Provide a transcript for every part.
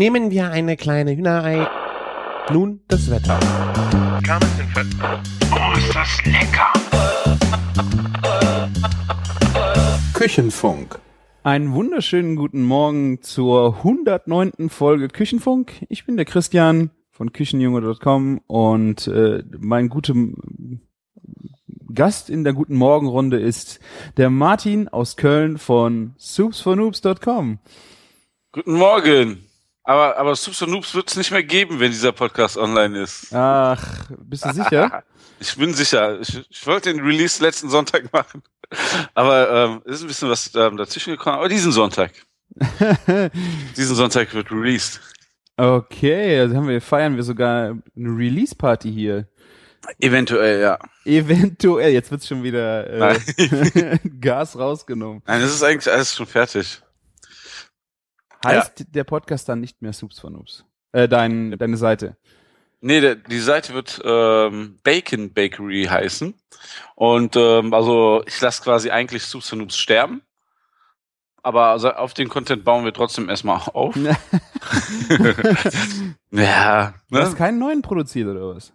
Nehmen wir eine kleine Hühnerei. Nun das Wetter. Oh, ist das lecker! Küchenfunk. Einen wunderschönen guten Morgen zur 109. Folge Küchenfunk. Ich bin der Christian von Küchenjunge.com und äh, mein guter Gast in der guten Morgenrunde ist der Martin aus Köln von soupsfornoobs.com. Guten Morgen. Aber, aber Soups und Noobs wird es nicht mehr geben, wenn dieser Podcast online ist. Ach, bist du sicher? ich bin sicher. Ich, ich wollte den Release letzten Sonntag machen. Aber ähm, es ist ein bisschen was ähm, dazwischen gekommen. Aber diesen Sonntag. diesen Sonntag wird released. Okay, also haben wir, feiern wir sogar eine Release-Party hier. Eventuell, ja. Eventuell, jetzt wird's schon wieder äh, Gas rausgenommen. Nein, es ist eigentlich alles schon fertig. Heißt der Podcast dann nicht mehr Soups von Noobs? Äh, dein, deine Seite. Nee, der, die Seite wird ähm, Bacon Bakery heißen. Und ähm, also ich lasse quasi eigentlich Soups von Noobs sterben. Aber also auf den Content bauen wir trotzdem erstmal auf. ja. Du hast keinen neuen produziert oder was?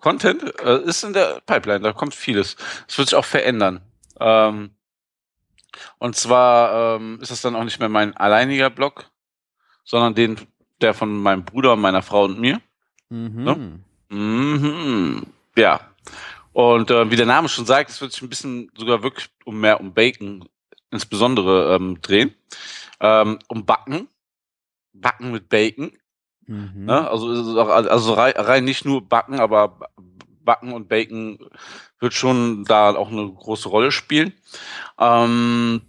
Content äh, ist in der Pipeline, da kommt vieles. Es wird sich auch verändern. Ähm, und zwar ähm, ist es dann auch nicht mehr mein alleiniger Blog, sondern den, der von meinem Bruder meiner Frau und mir. Mhm. Ne? Mhm. Ja. Und äh, wie der Name schon sagt, es wird sich ein bisschen sogar wirklich um mehr um Bacon insbesondere ähm, drehen. Ähm, um Backen. Backen mit Bacon. Mhm. Ne? Also, also rein, rein nicht nur Backen, aber Backen und Bacon wird schon da auch eine große Rolle spielen. Ähm,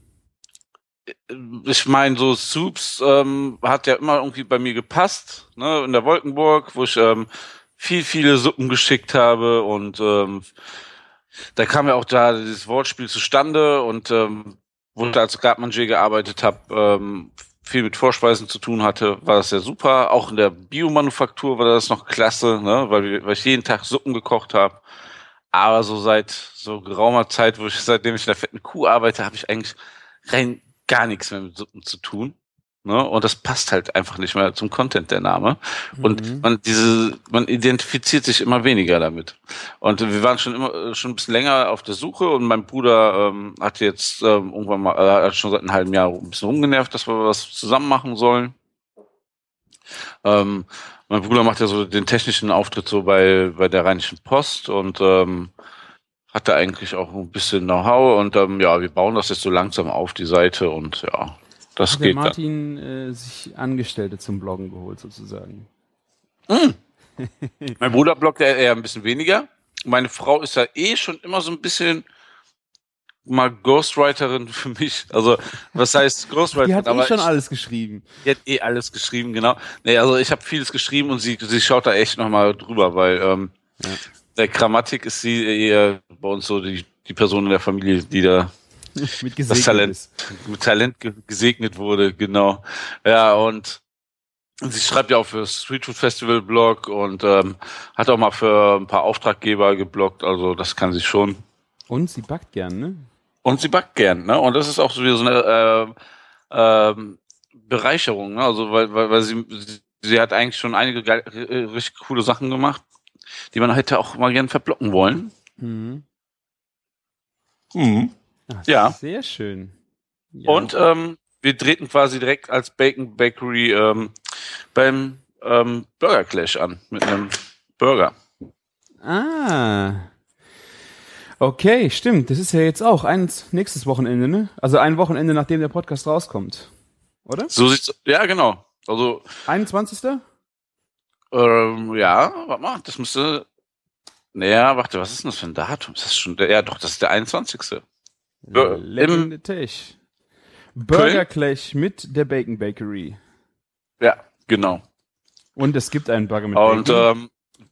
ich meine, so Soups ähm, hat ja immer irgendwie bei mir gepasst, ne? In der Wolkenburg, wo ich ähm, viel, viele Suppen geschickt habe und ähm, da kam ja auch da dieses Wortspiel zustande und ähm, wo ich als Gartmanger gearbeitet habe, ähm, viel mit Vorspeisen zu tun hatte, war das ja super. Auch in der Biomanufaktur war das noch klasse, ne? weil, weil ich jeden Tag Suppen gekocht habe. Aber so seit so geraumer Zeit, wo ich seitdem ich in der fetten Kuh arbeite, habe ich eigentlich rein gar nichts mehr mit Suppen zu tun. Ne? Und das passt halt einfach nicht mehr zum Content der Name. Und Mhm. man diese, man identifiziert sich immer weniger damit. Und wir waren schon immer äh, schon ein bisschen länger auf der Suche und mein Bruder ähm, hat jetzt ähm, irgendwann mal, äh, hat schon seit einem halben Jahr ein bisschen rumgenervt, dass wir was zusammen machen sollen. Ähm, mein Bruder macht ja so den technischen Auftritt so bei, bei der Rheinischen Post und ähm, hat da eigentlich auch ein bisschen Know-how und ähm, ja, wir bauen das jetzt so langsam auf, die Seite und ja, das Hat der geht dann. Martin äh, sich Angestellte zum Bloggen geholt sozusagen. Mein Bruder bloggt ja eher ein bisschen weniger. Meine Frau ist ja eh schon immer so ein bisschen mal Ghostwriterin für mich. Also, was heißt Ghostwriterin? Die hat eh schon ich, alles geschrieben. die hat eh alles geschrieben, genau. Nee, also ich habe vieles geschrieben und sie, sie schaut da echt nochmal drüber, weil ähm, der Grammatik ist sie eher bei uns so die, die Person in der Familie, die da Mit das gesegnet Talent, ist. mit Talent ge gesegnet wurde, genau. Ja, und sie schreibt ja auch für das Street Food Festival Blog und ähm, hat auch mal für ein paar Auftraggeber gebloggt, also das kann sie schon. Und sie backt gern, ne? Und sie backt gern, ne? Und das ist auch so wieder so eine äh, ähm, Bereicherung, ne? Also weil, weil, weil sie, sie hat eigentlich schon einige geil, äh, richtig coole Sachen gemacht, die man hätte auch mal gern verblocken wollen. Mhm. Ach, Ja. Sehr schön. Ja. Und ähm, wir drehten quasi direkt als Bacon Bakery ähm, beim ähm, Burger Clash an mit einem Burger. Ah. Okay, stimmt. Das ist ja jetzt auch eins nächstes Wochenende, ne? Also ein Wochenende, nachdem der Podcast rauskommt. Oder? So sieht's. Ja, genau. Also 21. ähm, ja, warte mal, das müsste. Naja, warte, was ist denn das für ein Datum? Ist das schon der? Ja, doch, das ist der 21. Leckende Tech. Burger Clash mit der Bacon Bakery. Ja, genau. Und es gibt einen Burger mit Und Bacon. ähm,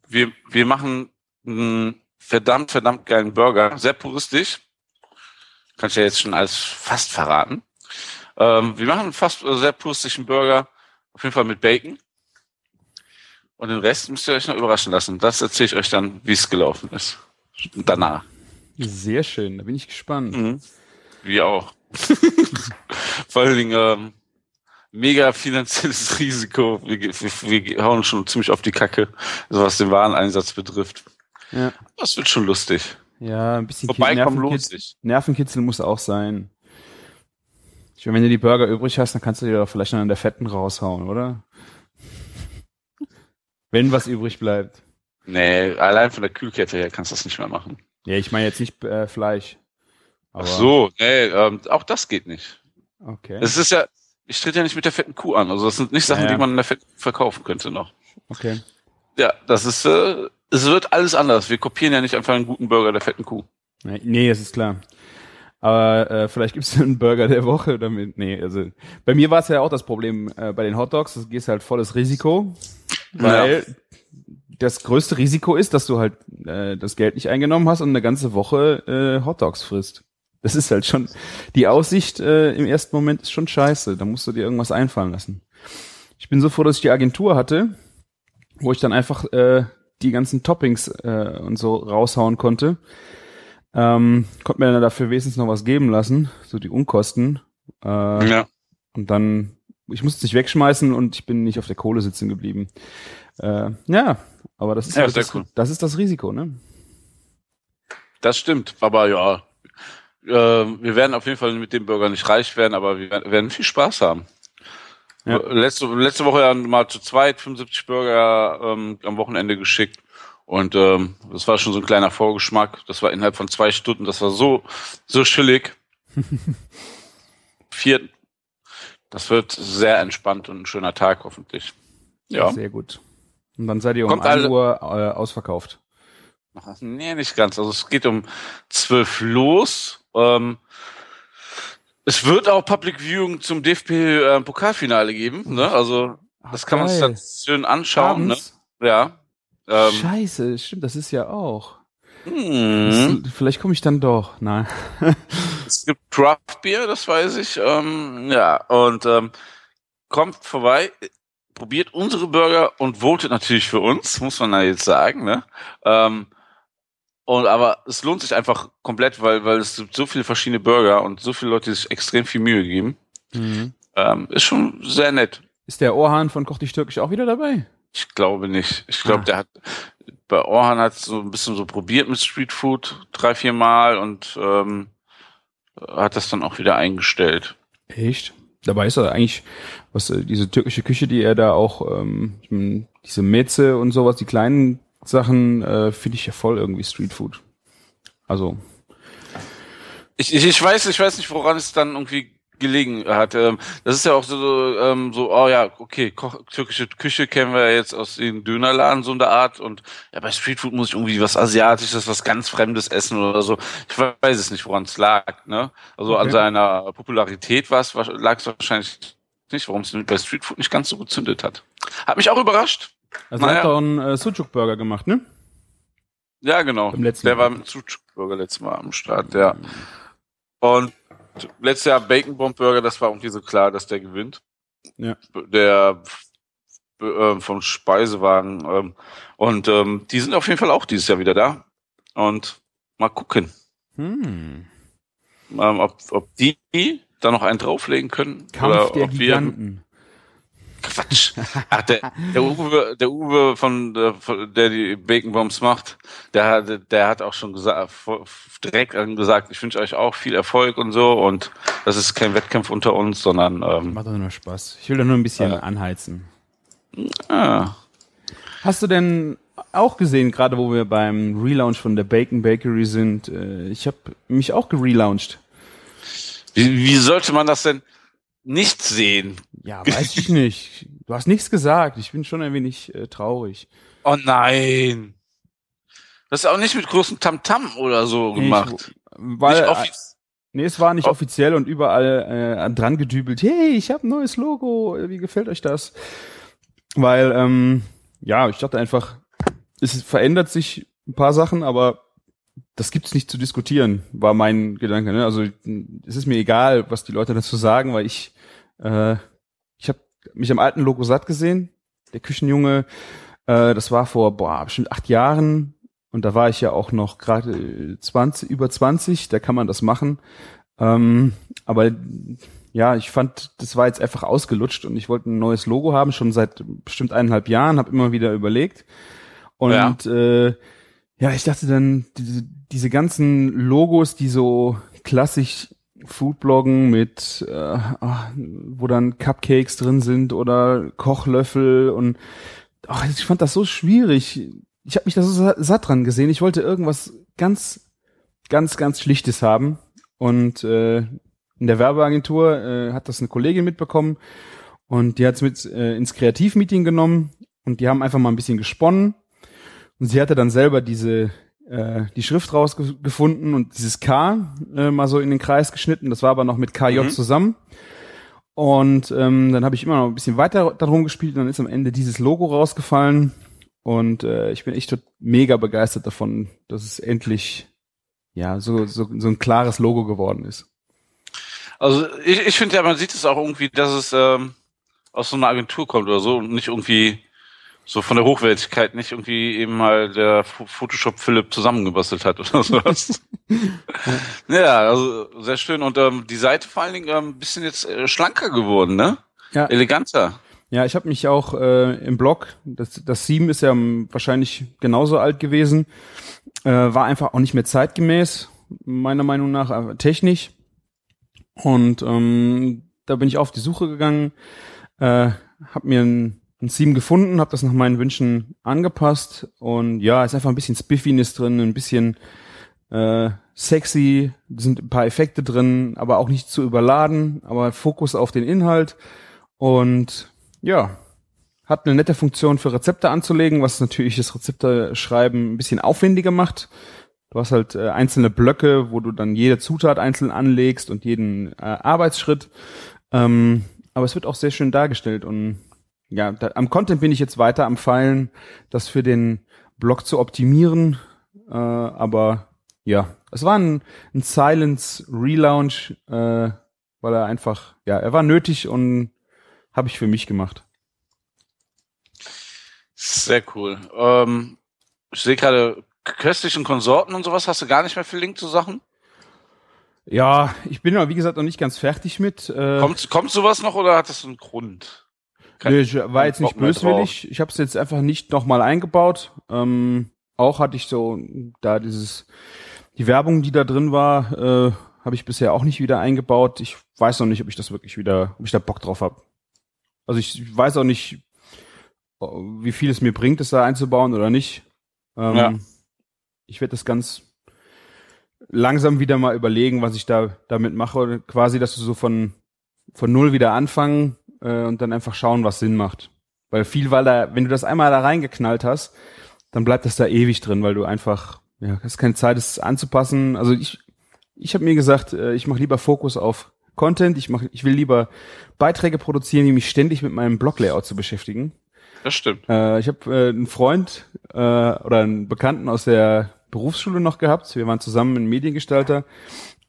wir, wir machen einen verdammt, verdammt geilen Burger. Sehr puristisch. Kann ich ja jetzt schon alles fast verraten. Ähm, wir machen einen fast äh, sehr puristischen Burger. Auf jeden Fall mit Bacon. Und den Rest müsst ihr euch noch überraschen lassen. Das erzähle ich euch dann, wie es gelaufen ist. Danach. Sehr schön, da bin ich gespannt. Mhm. Wir auch. Vor allen Dingen, ähm, mega finanzielles Risiko. Wir, wir, wir hauen schon ziemlich auf die Kacke, so was den Wareneinsatz betrifft. Ja. Das wird schon lustig. Ja, ein bisschen Vorbeikommen lohnt Nervenkitzel, sich. Nervenkitzel muss auch sein. Ich meine, wenn du die Burger übrig hast, dann kannst du dir doch vielleicht noch an der Fetten raushauen, oder? Wenn was übrig bleibt. Nee, allein von der Kühlkette her kannst du das nicht mehr machen. Ja, ich meine jetzt nicht äh, Fleisch. Ach so, nee, ähm, auch das geht nicht. Okay. Es ist ja, ich trete ja nicht mit der fetten Kuh an. Also das sind nicht Sachen, Ja, ja. die man in der Fett verkaufen könnte noch. okay. Ja, das ist, äh, es wird alles anders. Wir kopieren ja nicht einfach einen guten Burger der fetten Kuh. Nee, Nee, das ist klar. Aber äh, vielleicht gibt's einen Burger der Woche damit. Nee, also bei mir war es ja auch das Problem äh, bei den Hotdogs, das gehst halt volles Risiko, weil das größte Risiko ist, dass du halt äh, das Geld nicht eingenommen hast und eine ganze Woche äh, Hotdogs frisst. Das ist halt schon die Aussicht äh, im ersten Moment ist schon scheiße. Da musst du dir irgendwas einfallen lassen. Ich bin so froh, dass ich die Agentur hatte, wo ich dann einfach äh, die ganzen Toppings äh, und so raushauen konnte. Ähm, konnte mir dann dafür wenigstens noch was geben lassen, so die Unkosten. Äh, Ja. Und dann, ich musste es nicht wegschmeißen und ich bin nicht auf der Kohle sitzen geblieben. Äh, ja, aber das ist, Ja, halt das, cool. das ist das Risiko, ne? Das stimmt, aber ja, äh, wir werden auf jeden Fall mit dem Burger nicht reich werden, aber wir werden- werden viel Spaß haben. Ja. Letzte, letzte Woche ja mal zu zweit 75 Burger ähm, am Wochenende geschickt und ähm, das war schon so ein kleiner Vorgeschmack. Das war innerhalb von zwei Stunden, das war so so chillig. Vier, das wird sehr entspannt und ein schöner Tag hoffentlich. Ja. Sehr gut. Und dann seid ihr um Kommt 1 alle- Uhr äh, ausverkauft. Nee, nicht ganz. Also es geht um zwölf los. Ähm, es wird auch Public Viewing zum DFB-Pokalfinale geben. Ne? Also das kann man sich dann schön anschauen. Ne? Ja. Ähm, Scheiße, stimmt, das ist ja auch. hm. Das, vielleicht komme ich dann doch. Nein. Es gibt Craft Beer, das weiß ich. Ähm, ja, und ähm, kommt vorbei, probiert unsere Burger und votet natürlich für uns, muss man da jetzt sagen. Ne? Ähm, und aber es lohnt sich einfach komplett, weil weil es gibt so viele verschiedene Burger und so viele Leute die sich extrem viel Mühe geben. Mhm. Ähm, ist schon sehr nett. Ist der Ohrhahn von Koch dich Türkisch auch wieder dabei? Ich glaube nicht. Ich glaube, Ah. der hat bei Orhan hat so ein bisschen so probiert mit Street Food drei, vier Mal und ähm, hat das dann auch wieder eingestellt. Echt? Dabei ist er eigentlich, was äh, diese türkische Küche, die er da auch, ähm, diese Metze und sowas, die kleinen Sachen, äh, finde ich ja voll irgendwie Streetfood. Also, Ich, ich, ich weiß, ich weiß nicht, woran es dann irgendwie gelegen hat. Ähm, das ist ja auch so, ähm, so, oh ja, okay, Koch, türkische Küche kennen wir ja jetzt aus den Dönerladen so in der Art und ja, bei Streetfood muss ich irgendwie was Asiatisches, was ganz Fremdes essen oder so. Ich weiß es nicht, woran es lag. Ne? Also an Okay. seiner Popularität war es, lag es wahrscheinlich nicht, warum es bei Streetfood nicht ganz so gezündet hat. Hat mich auch überrascht. also er Naja. hat doch einen äh, Sucuk-Burger gemacht, ne? Ja, genau. Der Mal. war mit Sucuk-Burger letztes Mal am Start, ja. Und letztes Jahr Bacon Bomb Burger, das war irgendwie so klar, dass der gewinnt. Ja. Der äh, vom Speisewagen. Ähm, und ähm, die sind auf jeden Fall auch dieses Jahr wieder da. Und mal gucken, Hm. ähm, ob, ob die da noch einen drauflegen können. Kampf oder der ob wir Giganten. Quatsch. Ach, der, der Uwe, der Uwe von, der, die Bacon Bombs macht, der hat, der hat auch schon gesagt, direkt gesagt, ich wünsche euch auch viel Erfolg und so und das ist kein Wettkampf unter uns, sondern ähm, Macht doch nur Spaß. Ich will da nur ein bisschen Ja. anheizen. ah, Hast du denn auch gesehen, gerade wo wir beim Relaunch von der Bacon Bakery sind, äh, ich habe mich auch gerelauncht. wie, wie sollte man das denn nicht sehen? Ja, weiß ich nicht. Du hast nichts gesagt. Ich bin schon ein wenig äh, traurig. Oh nein. Das ist auch nicht mit großem Tamtam oder so gemacht. Ich, weil, nicht äh, nee, es war nicht Oh. offiziell und überall äh, dran gedübelt. Hey, ich habe ein neues Logo. Wie gefällt euch das? Weil, ähm, ja, ich dachte einfach, es verändert sich ein paar Sachen, aber das gibt's nicht zu diskutieren, war mein Gedanke. Ne? Also es ist mir egal, was die Leute dazu sagen, weil ich äh, ich habe mich am alten Logo satt gesehen. Der Küchenjunge, äh, das war vor boah, bestimmt acht Jahren und da war ich ja auch noch gerade 20 über 20. Da kann man das machen. Ähm, aber ja, ich fand, das war jetzt einfach ausgelutscht und ich wollte ein neues Logo haben, schon seit bestimmt eineinhalb Jahren, habe immer wieder überlegt. Und ja. Äh, ja, ich dachte dann, diese, diese ganzen Logos, die so klassisch Foodbloggen mit, äh, ah, wo dann Cupcakes drin sind oder Kochlöffel und ach, ich fand das so schwierig. Ich habe mich da so satt dran gesehen. Ich wollte irgendwas ganz, ganz, ganz Schlichtes haben. Und äh, in der Werbeagentur äh, hat das eine Kollegin mitbekommen und die hat es mit äh, ins Kreativmeeting genommen und die haben einfach mal ein bisschen gesponnen. Und sie hatte dann selber diese äh, die Schrift rausgefunden und dieses K äh, mal so in den Kreis geschnitten. Das war aber noch mit KJ mhm. zusammen. Und ähm, dann habe ich immer noch ein bisschen weiter darum gespielt und dann ist am Ende dieses Logo rausgefallen. Und äh, ich bin echt mega begeistert davon, dass es endlich ja so, so, so ein klares Logo geworden ist. Also ich, ich finde ja, man sieht es auch irgendwie, dass es ähm, aus so einer Agentur kommt oder so und nicht irgendwie so von der Hochwertigkeit nicht irgendwie eben mal der Photoshop Philipp zusammengebastelt hat oder sowas. ja, also sehr schön. Und ähm, die Seite vor allen Dingen ähm, ein bisschen jetzt äh, schlanker geworden, ne? Ja. Eleganter. Ja, ich habe mich auch äh, im Blog, das, das Sieben ist ja wahrscheinlich genauso alt gewesen, äh, war einfach auch nicht mehr zeitgemäß, meiner Meinung nach, äh, technisch. Und ähm, da bin ich auf die Suche gegangen, äh, habe mir ein ein Theme gefunden, habe das nach meinen Wünschen angepasst und ja, ist einfach ein bisschen Spiffiness drin, ein bisschen äh, sexy, sind ein paar Effekte drin, aber auch nicht zu überladen, aber Fokus auf den Inhalt und ja, hat eine nette Funktion für Rezepte anzulegen, was natürlich das Rezepte-Schreiben ein bisschen aufwendiger macht. Du hast halt äh, einzelne Blöcke, wo du dann jede Zutat einzeln anlegst und jeden äh, Arbeitsschritt. Ähm, aber es wird auch sehr schön dargestellt und ja, da, am Content bin ich jetzt weiter am Feilen, das für den Blog zu optimieren. Äh, aber ja, es war ein, ein Silence Relaunch, äh, weil er einfach, ja, er war nötig und habe ich für mich gemacht. Sehr cool. Ähm, ich sehe gerade köstlichen Konsorten und sowas. Hast du gar nicht mehr viel Link zu Sachen? Ja, ich bin ja, wie gesagt, noch nicht ganz fertig mit. Äh, kommt, kommt sowas noch oder hat das einen Grund? Nee, ich war jetzt nicht böswillig. Ich habe es jetzt einfach nicht nochmal eingebaut. Ähm, auch hatte ich so da dieses die Werbung, die da drin war, äh, habe ich bisher auch nicht wieder eingebaut. Ich weiß noch nicht, ob ich das wirklich wieder, ob ich da Bock drauf habe. Also ich weiß auch nicht, wie viel es mir bringt, das da einzubauen oder nicht. Ähm, ja. Ich werde das ganz langsam wieder mal überlegen, was ich da damit mache. Quasi, dass du so von von null wieder anfangen äh, und dann einfach schauen, was Sinn macht. Weil viel, weil da, wenn du das einmal da reingeknallt hast, dann bleibt das da ewig drin, weil du einfach, ja, hast keine Zeit, es anzupassen. Also ich, ich habe mir gesagt, äh, ich mache lieber Fokus auf Content. Ich mach, ich will lieber Beiträge produzieren, die mich ständig mit meinem Blog-Layout zu beschäftigen. Das stimmt. Äh, ich habe äh, einen Freund äh, oder einen Bekannten aus der Berufsschule noch gehabt. Wir waren zusammen ein Mediengestalter.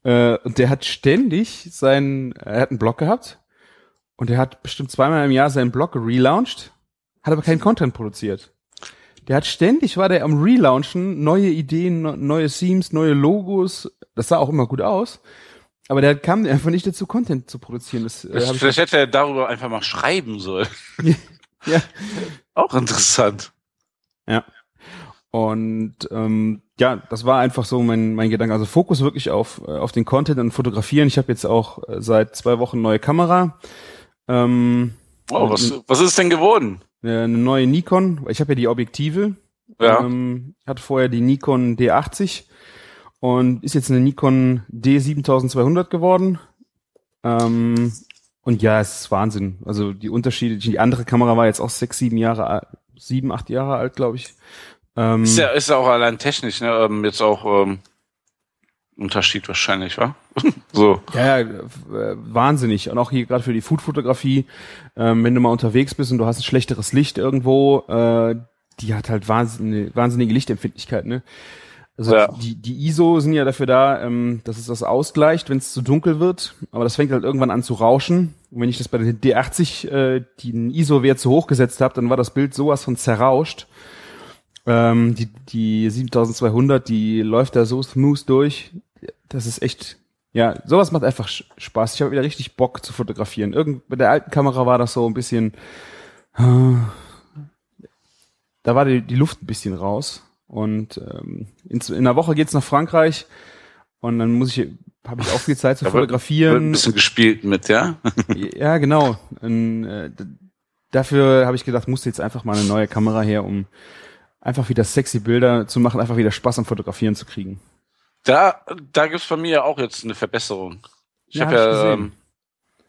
Äh, und der hat ständig seinen, er hat einen Blog gehabt und er hat bestimmt zweimal im Jahr seinen Blog relaunched, hat aber keinen Content produziert. Der hat ständig, war der am Relaunchen, neue Ideen, neue Themes, neue Logos. Das sah auch immer gut aus. Aber der kam einfach nicht dazu, Content zu produzieren. Das, äh, vielleicht hätte er darüber einfach mal schreiben sollen. ja. Auch interessant. Ja. Und ähm, ja, das war einfach so mein, mein Gedanke. Also Fokus wirklich auf, äh, auf den Content und Fotografieren. Ich habe jetzt auch äh, seit zwei Wochen neue Kamera. Ähm, oh, was, was ist denn geworden? Eine neue Nikon. Ich habe ja die Objektive. Ja. Ähm, hatte vorher die Nikon D80 und ist jetzt eine Nikon D7200 geworden. Ähm, und ja, es ist Wahnsinn. Also die Unterschiede, die andere Kamera war jetzt auch sechs, sieben Jahre alt, sieben, acht Jahre alt, glaube ich. Ähm, ist ja, ist ja auch allein technisch, ne? Ähm, jetzt auch ähm, Unterschied wahrscheinlich, wa? so. Ja, ja, äh, wahnsinnig. Und auch hier gerade für die Foodfotografie, ähm, wenn du mal unterwegs bist und du hast ein schlechteres Licht irgendwo, äh, die hat halt wahnsinnige, wahnsinnige Lichtempfindlichkeit, ne? Also ja. die, die ISO sind ja dafür da, ähm, dass es das ausgleicht, wenn es zu dunkel wird. Aber das fängt halt irgendwann an zu rauschen. Und wenn ich das bei den D80 äh, den ISO-Wert zu hoch gesetzt habe, dann war das Bild sowas von zerrauscht. Ähm, die, die 7200, die läuft da so smooth durch das ist echt ja, sowas macht einfach Spaß. Ich habe wieder richtig Bock zu fotografieren. Irgend mit der alten Kamera war das so ein bisschen, äh, da war die, die Luft ein bisschen raus. Und ähm, in, in einer Woche geht's nach Frankreich und dann muss ich, habe ich auch viel Zeit zu Da fotografieren. Wird ein bisschen gespielt mit, ja? Ja, genau. Und, äh, dafür habe ich gedacht, musste jetzt einfach mal eine neue Kamera her, um einfach wieder sexy Bilder zu machen, einfach wieder Spaß am Fotografieren zu kriegen. Da, da gibt's bei mir auch jetzt eine Verbesserung. Ich Ja, habe ja, ähm,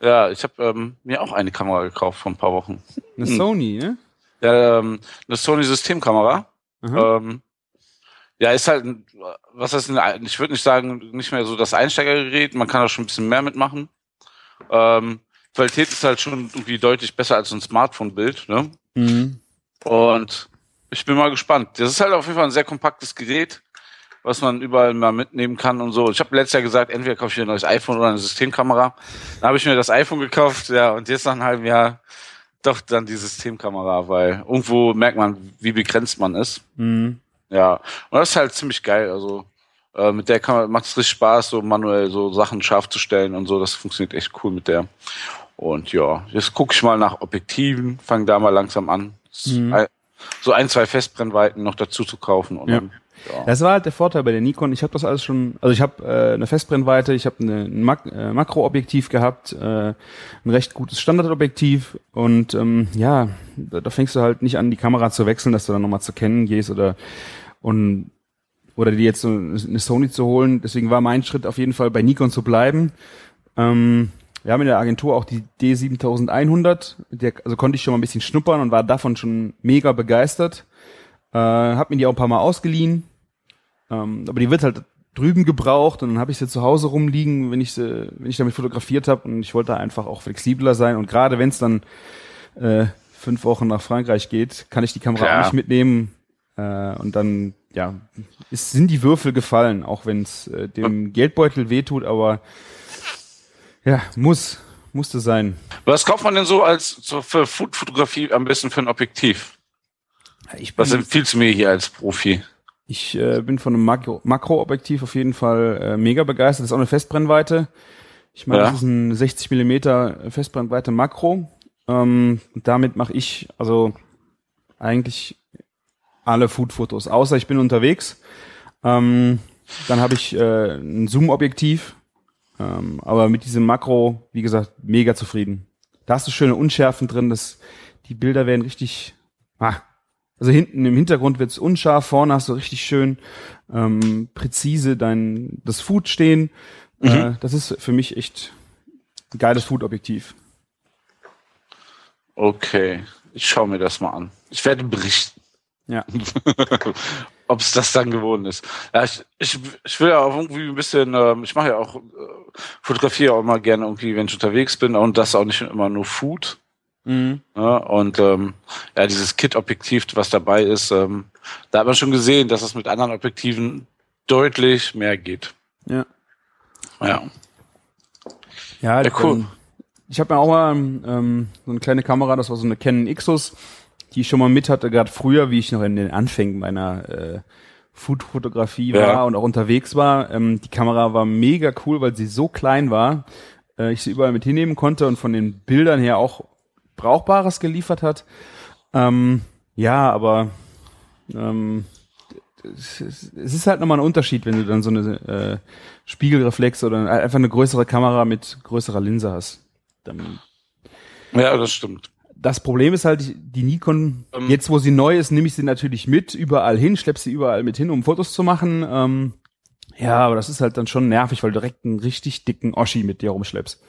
ja, ich habe ähm, mir auch eine Kamera gekauft vor ein paar Wochen. Eine Hm. Sony, ne? Ja, ähm, eine Sony Systemkamera. Ähm, ja, ist halt, was heißt, ich würde nicht sagen, nicht mehr so das Einsteigergerät. Man kann da schon ein bisschen mehr mitmachen. Ähm, Qualität ist halt schon irgendwie deutlich besser als ein Smartphone-Bild. Ne? Mhm. Und ich bin mal gespannt. Das ist halt auf jeden Fall ein sehr kompaktes Gerät, was man überall mal mitnehmen kann und so. Ich habe letztes Jahr gesagt, entweder kaufe ich mir ein neues iPhone oder eine Systemkamera. Dann habe ich mir das iPhone gekauft, ja, und jetzt nach einem halben Jahr doch dann die Systemkamera, weil irgendwo merkt man, wie begrenzt man ist. Mhm. Ja, und das ist halt ziemlich geil. Also äh, mit der kann man, macht es richtig Spaß, so manuell so Sachen scharf zu stellen und so. Das funktioniert echt cool mit der. Und ja, jetzt gucke ich mal nach Objektiven, fange da mal langsam an. Mhm. So ein, zwei Festbrennweiten noch dazu zu kaufen. Und Ja. dann, ja. Das war halt der Vorteil bei der Nikon. Ich habe das alles schon, also ich habe äh, eine Festbrennweite, ich habe ein Mak äh, Makroobjektiv gehabt, äh, ein recht gutes Standardobjektiv und ähm, ja, da, da fängst du halt nicht an, die Kamera zu wechseln, dass du dann nochmal zu kennen gehst oder und oder dir jetzt so eine Sony zu holen. Deswegen war mein Schritt auf jeden Fall bei Nikon zu bleiben. Ähm, wir haben in der Agentur auch die D7100, der, also konnte ich schon mal ein bisschen schnuppern und war davon schon mega begeistert. Äh, hab mir die auch ein paar Mal ausgeliehen. Ähm, aber die wird halt drüben gebraucht und dann habe ich sie zu Hause rumliegen, wenn ich sie, wenn ich damit fotografiert habe und ich wollte einfach auch flexibler sein und gerade wenn es dann äh, fünf Wochen nach Frankreich geht, kann ich die Kamera Klar. auch nicht mitnehmen äh, und dann ja es sind die Würfel gefallen, auch wenn es äh, dem Geldbeutel wehtut, aber ja muss musste sein. Was kauft man denn so als so für Food-Fotografie am besten für ein Objektiv? Ich Was empfiehlst du mir hier als Profi? Ich äh, bin von einem Makro Makroobjektiv auf jeden Fall äh, mega begeistert. Das ist auch eine Festbrennweite. Ich meine, Ja. das ist ein 60 Millimeter Festbrennweite Makro. Ähm, damit mache ich also eigentlich alle Food-Fotos, außer ich bin unterwegs. Ähm, dann habe ich äh, ein Zoom-Objektiv. Ähm, aber mit diesem Makro, wie gesagt, mega zufrieden. Da hast du schöne Unschärfen drin. Das, die Bilder werden richtig, ah, also hinten im Hintergrund wird's unscharf, vorne hast du richtig schön ähm, präzise dein das Food stehen. Äh, das ist für mich echt ein geiles Food-Objektiv. Okay, ich schaue mir das mal an. Ich werde berichten. Ja. ob es das dann geworden ist. Ja, ich, ich, ich will ja auch irgendwie ein bisschen, ähm, ich mache ja auch, äh, fotografiere auch immer gerne irgendwie, wenn ich unterwegs bin und das auch nicht immer nur Food. Mhm. Ja, und ähm, ja, dieses Kit-Objektiv, was dabei ist, ähm, da hat man schon gesehen, dass es mit anderen Objektiven deutlich mehr geht. Ja. Ja. Ja, Ja, cool. ähm, Ich habe mir auch mal ähm, so eine kleine Kamera, das war so eine Canon Ixus, die ich schon mal mit hatte, gerade früher, wie ich noch in den Anfängen meiner äh, Food-Fotografie war Ja. und auch unterwegs war. Ähm, die Kamera war mega cool, weil sie so klein war, äh, ich sie überall mit hinnehmen konnte und von den Bildern her auch Brauchbares geliefert hat. Ähm, ja, aber ähm, es ist- halt nochmal ein Unterschied, wenn du dann so eine äh, Spiegelreflex oder einfach eine größere Kamera mit größerer Linse hast. Dann, Ja, das stimmt. das Problem ist halt, die- die Nikon, Ähm. jetzt wo sie neu ist, nehme ich sie natürlich mit, überall hin, schlepp sie überall mit hin, um Fotos zu machen. Ähm, ja, aber das ist halt dann schon nervig, weil du direkt einen richtig dicken Oschi mit dir rumschleppst.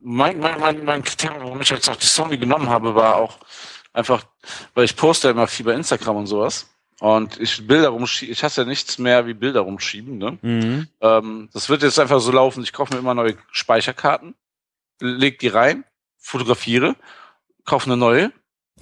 Mein, mein, mein, mein Kriterium, warum ich jetzt auch die Sony genommen habe, war auch einfach, weil ich poste ja immer viel bei Instagram und sowas. Und ich Bilder rumschiebe, ich hasse ja nichts mehr wie Bilder rumschieben, ne? Ähm, das wird jetzt einfach so laufen, ich kaufe mir immer neue Speicherkarten, leg die rein, fotografiere, kaufe eine neue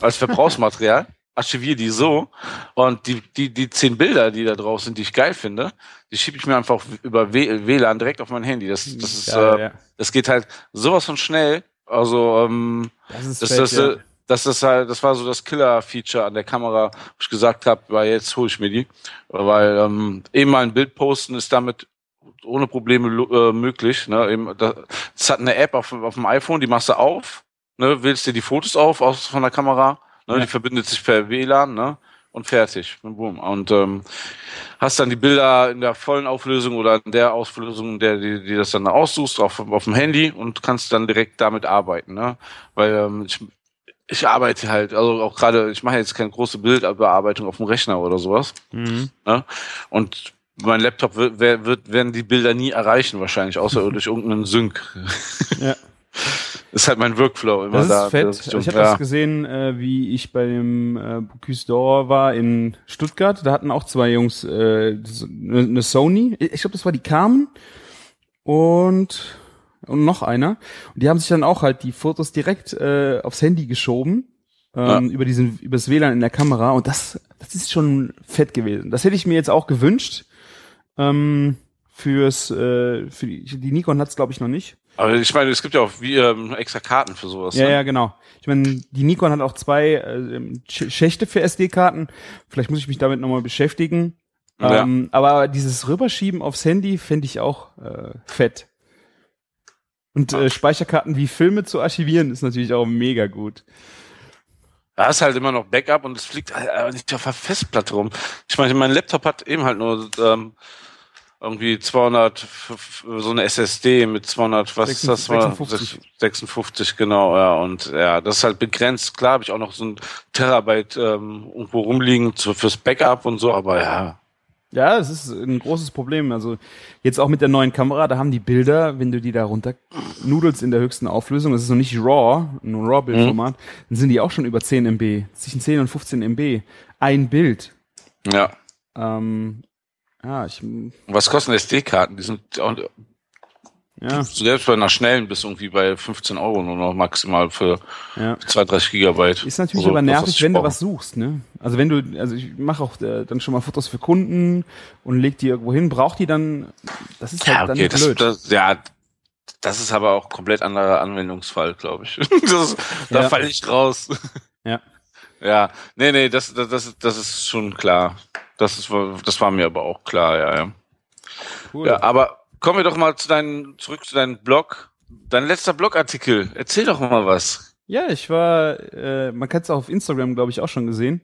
als Verbrauchsmaterial, archiviere die so und die, die, die zehn Bilder, die da drauf sind, die ich geil finde, die schiebe ich mir einfach über WLAN direkt auf mein Handy. Das, das ist, Ja, äh, ja. das geht halt sowas von schnell. Also, ähm, Das ist das, fett, das, ja. äh, das ist halt, das war so das Killer-Feature an der Kamera, wo ich gesagt habe, weil jetzt hole ich mir die. Weil ähm, eben mal ein Bild posten ist damit ohne Probleme äh, möglich. Ne? Eben, das hat eine App auf, auf dem iPhone, die machst du auf, ne? wählst dir die Fotos auf aus, von der Kamera, ne? Ja. die verbindet sich per WLAN ne? und fertig. Boom. Und ähm, hast dann die Bilder in der vollen Auflösung oder in der Auflösung, der die, die das dann aussuchst, auf, auf dem Handy und kannst dann direkt damit arbeiten. Ne? Weil ähm, ich, ich arbeite halt, also auch gerade, ich mache jetzt keine große Bildbearbeitung auf dem Rechner oder sowas. Mhm. Ne? Und mein Laptop wird, wird, werden die Bilder nie erreichen, wahrscheinlich, außer durch irgendeinen Sync. Ja. ist halt mein Workflow immer das da. Ist fett. Das ist ich habe ja. das gesehen, äh, wie ich bei dem äh, Bocuse d'Or war in Stuttgart. Da hatten auch zwei Jungs äh, eine Sony. Ich glaube, das war die Carmen und und noch einer. Und die haben sich dann auch halt die Fotos direkt äh, aufs Handy geschoben ähm, ja. über diesen über das WLAN in der Kamera. Und das das ist schon fett gewesen. Das hätte ich mir jetzt auch gewünscht. Ähm, fürs äh, für die, die Nikon hat's glaube ich noch nicht. Aber ich meine, es gibt ja auch wie ähm, extra Karten für sowas. Ja, ne? ja, genau. Ich meine, die Nikon hat auch zwei äh, Schächte für SD-Karten. Vielleicht muss ich mich damit nochmal beschäftigen. Ja. Ähm, aber dieses Rüberschieben aufs Handy finde ich auch äh, fett. Und äh, Speicherkarten wie Filme zu archivieren ist natürlich auch mega gut. Da ist halt immer noch Backup und es fliegt halt nicht auf der Festplatte rum. Ich meine, mein Laptop hat eben halt nur ähm, irgendwie 200, so eine SSD mit 200, was 56, ist das? 56. 56, genau, ja. Und ja, das ist halt begrenzt. Klar habe ich auch noch so ein Terabyte ähm, irgendwo rumliegen zu, fürs Backup und so, aber ja. Ja, es ist ein großes Problem. Also jetzt auch mit der neuen Kamera, da haben die Bilder, wenn du die da runter nudelst in der höchsten Auflösung, das ist noch nicht RAW, ein RAW-Bildformat, mhm. dann sind die auch schon über 10 MB, zwischen 10 und 15 MB. Ein Bild. Ja. Ähm, ja, ich. Was kosten SD-Karten? Die sind auch, ja. Selbst bei einer schnellen bis irgendwie bei 15 Euro nur noch maximal für ja. 2, 30 Gigabyte. Ist natürlich also, aber nervig, wenn du was suchst, ne? Also wenn du, also ich mache auch äh, dann schon mal Fotos für Kunden und leg die irgendwo hin, braucht die dann, das ist halt ja, okay, dann blöd. Das, das, ja, das ist aber auch komplett anderer Anwendungsfall, glaube ich. das, da ja. falle ich raus. Ja. Ja, nee, nee, das, das, das, das ist schon klar. Das, ist, das war mir aber auch klar, ja, ja. Cool. Ja, aber kommen wir doch mal zu deinem, zurück zu deinem Blog. Dein letzter Blogartikel. Erzähl doch mal was. Ja, ich war, äh, man kann es auch auf Instagram, glaube ich, auch schon gesehen.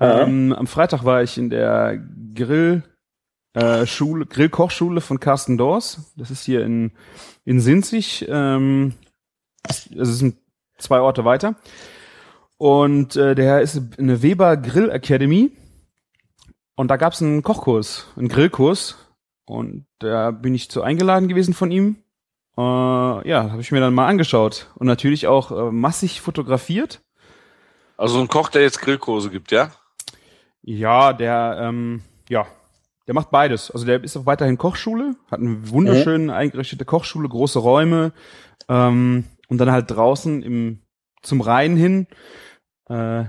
Ja. Ähm, am Freitag war ich in der Grill, äh, Schule, Grillkochschule von Carsten Dors. Das ist hier in, in Sinzig. Ähm, also es sind zwei Orte weiter. Und äh, der ist eine Weber Grill Academy. Und da gab es einen Kochkurs, einen Grillkurs. Und da bin ich zu eingeladen gewesen von ihm. Äh, ja, habe ich mir dann mal angeschaut. Und natürlich auch äh, massig fotografiert. Also ein Koch, der jetzt Grillkurse gibt, ja? Ja, der, ähm, ja, der macht beides. Also der ist auch weiterhin Kochschule, hat eine wunderschön mhm. eingerichtete Kochschule, große Räume ähm, und dann halt draußen im zum Rhein hin. Äh,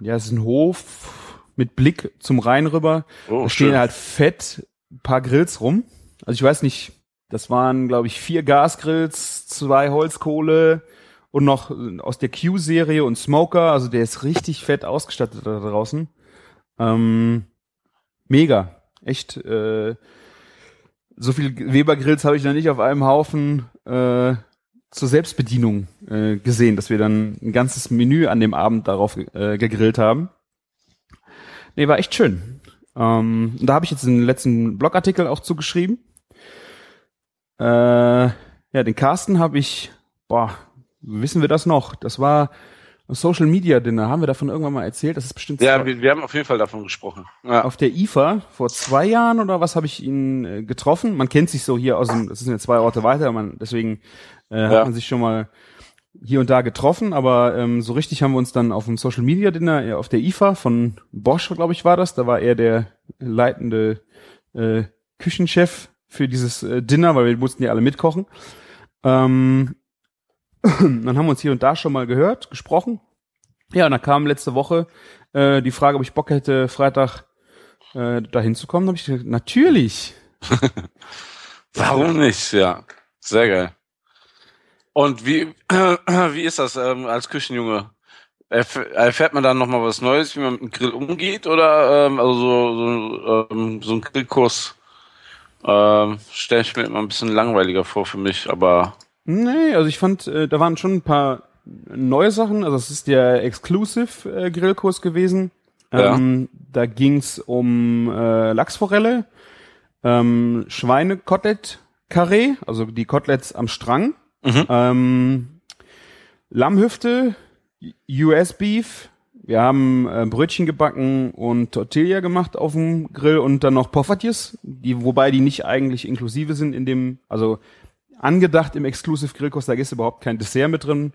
ja, es ist ein Hof, mit Blick zum Rhein rüber. Oh, da stehen schön. halt fett ein paar Grills rum. Also ich weiß nicht, das waren, glaube ich, vier Gasgrills, zwei Holzkohle und noch aus der Q-Serie und Smoker. Also der ist richtig fett ausgestattet da draußen. Ähm, mega. Echt. Äh, so viel Weber-Grills habe ich noch nicht auf einem Haufen äh, zur Selbstbedienung äh, gesehen, dass wir dann ein ganzes Menü an dem Abend darauf äh, gegrillt haben. Nee, war echt schön. Ähm, da habe ich jetzt den letzten Blogartikel auch zugeschrieben. Äh, ja, den Carsten habe ich, boah, wissen wir das noch? Das war ein Social Media Dinner. Haben wir davon irgendwann mal erzählt? Das ist bestimmt. Ja, wir, wir haben auf jeden Fall davon gesprochen. Ja. Auf der IFA vor zwei Jahren oder was habe ich ihn äh, getroffen? Man kennt sich so hier aus dem, das sind ja zwei Orte weiter, man, deswegen äh, ja. hat man sich schon mal hier und da getroffen, aber ähm, so richtig haben wir uns dann auf dem Social Media Dinner auf der IFA von Bosch, glaube ich, war das. Da war er der leitende äh, Küchenchef für dieses äh, Dinner, weil wir mussten ja alle mitkochen. Ähm, dann haben wir uns hier und da schon mal gehört, gesprochen. Ja, und dann kam letzte Woche äh, die Frage, ob ich Bock hätte, Freitag äh, dahin zu kommen. Da habe ich gesagt, natürlich. Warum nicht? Ja, sehr geil. Und wie, wie ist das ähm, als Küchenjunge? Erfährt man dann nochmal was Neues, wie man mit dem Grill umgeht? Oder ähm, also so, so, ähm, so ein Grillkurs Ähm, Stelle ich mir immer ein bisschen langweiliger vor für mich, aber. Nee, also ich fand, äh, da waren schon ein paar neue Sachen. Also es ist der Exclusive äh, Grillkurs gewesen. Ja. Ähm, da ging's um äh, Lachsforelle, ähm, Schweinekotelett Carré, also die Koteletts am Strang, Mhm. ähm, Lammhüfte, US Beef. Wir haben äh, Brötchen gebacken und Tortilla gemacht auf dem Grill und dann noch Poffertjes, die, wobei die nicht eigentlich inklusive sind in dem, also angedacht im Exclusive Grillkurs, da ist überhaupt kein Dessert mit drin.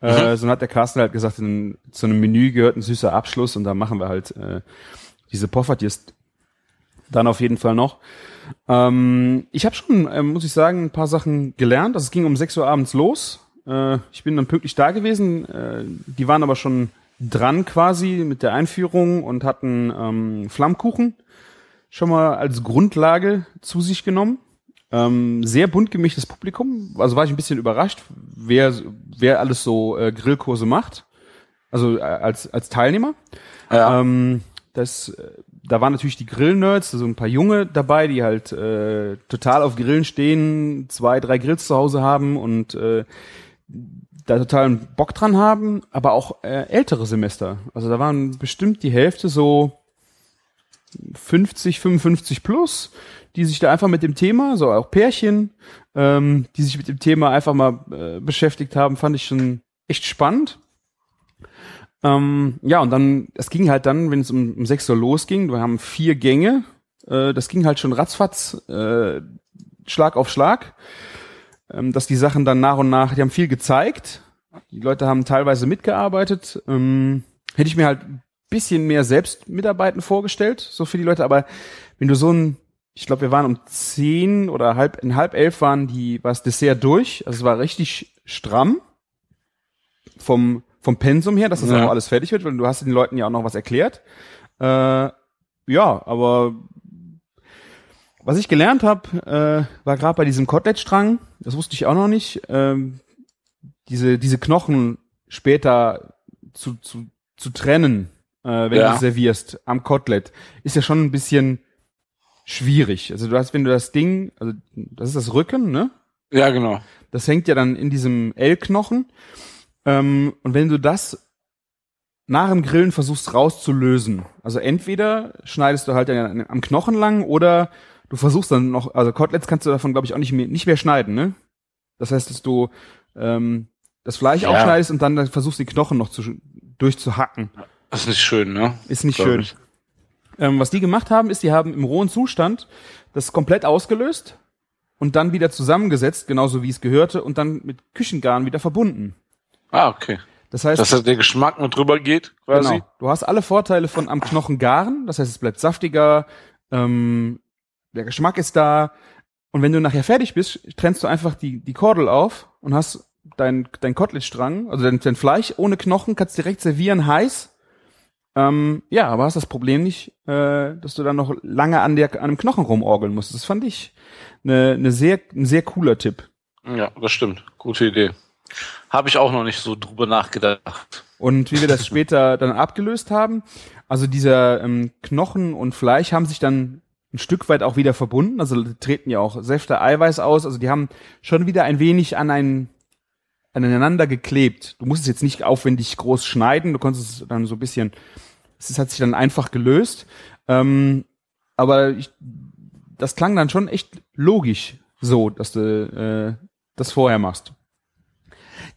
Äh, sondern hat der Carsten halt gesagt, in, zu einem Menü gehört ein süßer Abschluss und da machen wir halt äh, diese Poffertjes dann auf jeden Fall noch. Ähm, ich habe schon, äh, muss ich sagen, ein paar Sachen gelernt. Also es ging um 6 Uhr abends los. Äh, ich bin dann pünktlich da gewesen. Äh, die waren aber schon dran quasi mit der Einführung und hatten ähm, Flammkuchen schon mal als Grundlage zu sich genommen. Ähm, sehr bunt gemischtes Publikum. Also war ich ein bisschen überrascht, wer, wer alles so äh, Grillkurse macht. Also äh, als, als Teilnehmer. Ja. Ähm, das, äh, da waren natürlich die Grill-Nerds, also ein paar Junge dabei, die halt äh, total auf Grillen stehen, zwei, drei Grills zu Hause haben und äh, da totalen Bock dran haben, aber auch äh, ältere Semester. Also da waren bestimmt die Hälfte so 50, 55 plus, die sich da einfach mit dem Thema, so auch Pärchen, ähm, die sich mit dem Thema einfach mal äh, beschäftigt haben, fand ich schon echt spannend. Ähm, ja, und dann, es ging halt dann, wenn es um, um 6 Uhr losging, wir haben vier Gänge, äh, das ging halt schon ratzfatz, äh, Schlag auf Schlag, ähm, dass die Sachen dann nach und nach, die haben viel gezeigt, die Leute haben teilweise mitgearbeitet, ähm, hätte ich mir halt ein bisschen mehr selbst mitarbeiten vorgestellt, so für die Leute, aber wenn du so ein, ich glaube, wir waren um 10 oder halb, in halb elf waren die, war das Dessert durch, also es war richtig stramm vom, vom Pensum her, dass das Ja. auch alles fertig wird, weil du hast den Leuten ja auch noch was erklärt. Äh, ja, aber was ich gelernt habe, äh, war gerade bei diesem Kotelettstrang, das wusste ich auch noch nicht, ähm, diese, diese Knochen später zu, zu, zu trennen, äh, wenn Ja. du servierst am Kotelett, ist ja schon ein bisschen schwierig. Also du hast, wenn du das Ding, also das ist das Rücken, ne? ja, genau. Das hängt ja dann in diesem L-Knochen. Ähm, und wenn du das nach dem Grillen versuchst rauszulösen, also entweder schneidest du halt am Knochen lang oder du versuchst dann noch, also Koteletts kannst du davon, glaube ich, auch nicht mehr, nicht mehr schneiden, ne? Das heißt, dass du ähm, das Fleisch Ja. aufschneidest und dann, versuchst die Knochen noch zu, durchzuhacken. Das ist nicht schön, ne? Ist nicht schön. Ähm, was die gemacht haben, ist, die haben im rohen Zustand das komplett ausgelöst und dann wieder zusammengesetzt, genauso wie es gehörte, und dann mit Küchengarn wieder verbunden. Ah, okay. Das heißt, Dass der Geschmack mit drüber geht, quasi. genau, du hast alle Vorteile von am Knochen garen, das heißt, es bleibt saftiger, ähm, der Geschmack ist da, und wenn du nachher fertig bist, trennst du einfach die, die Kordel auf und hast dein, dein Kotelettstrang, also dein, dein Fleisch ohne Knochen, kannst direkt servieren, heiß. Ähm, ja, aber hast das Problem nicht, äh, dass du dann noch lange an, der, an einem Knochen rumorgeln musst. Das fand ich eine, eine sehr, ein sehr cooler Tipp. Ja, das stimmt. Gute Idee. Habe ich auch noch nicht so drüber nachgedacht. Und wie wir das später dann abgelöst haben, also dieser ähm, Knochen und Fleisch haben sich dann ein Stück weit auch wieder verbunden, also treten ja auch Säfte Eiweiß aus, also die haben schon wieder ein wenig an ein, aneinander geklebt. Du musst es jetzt nicht aufwendig groß schneiden, du konntest es dann so ein bisschen, es hat sich dann einfach gelöst, ähm, aber ich, das klang dann schon echt logisch so, dass du äh, das vorher machst.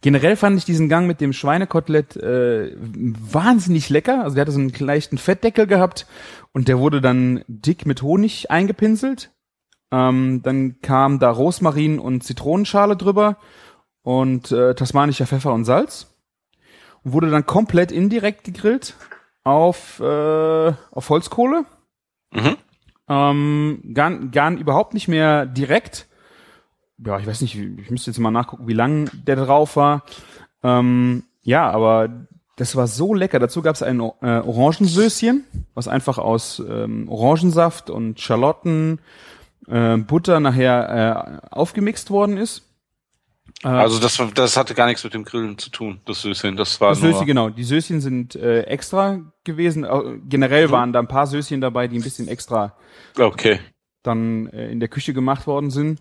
Generell fand ich diesen Gang mit dem Schweinekotelett äh, wahnsinnig lecker. Also der hatte so einen leichten Fettdeckel gehabt und der wurde dann dick mit Honig eingepinselt. Ähm, dann kam da Rosmarin und Zitronenschale drüber und äh, tasmanischer Pfeffer und Salz. Und wurde dann komplett indirekt gegrillt auf, äh, auf Holzkohle. Mhm. Ähm, gar, gar überhaupt nicht mehr direkt. Ja, ich weiß nicht, ich müsste jetzt mal nachgucken, wie lang der drauf war. Ähm, ja, aber das war so lecker. Dazu gab es ein äh, Orangensößchen, was einfach aus ähm, Orangensaft und Schalotten, äh, Butter nachher äh, aufgemixt worden ist. Äh, Also das, das hatte gar nichts mit dem Grillen zu tun, das Süßchen. Das war das nur. Söschen, genau. Die Söschen sind äh, extra gewesen. Generell waren da ein paar Söschen dabei, die ein bisschen extra Okay. dann äh, in der Küche gemacht worden sind.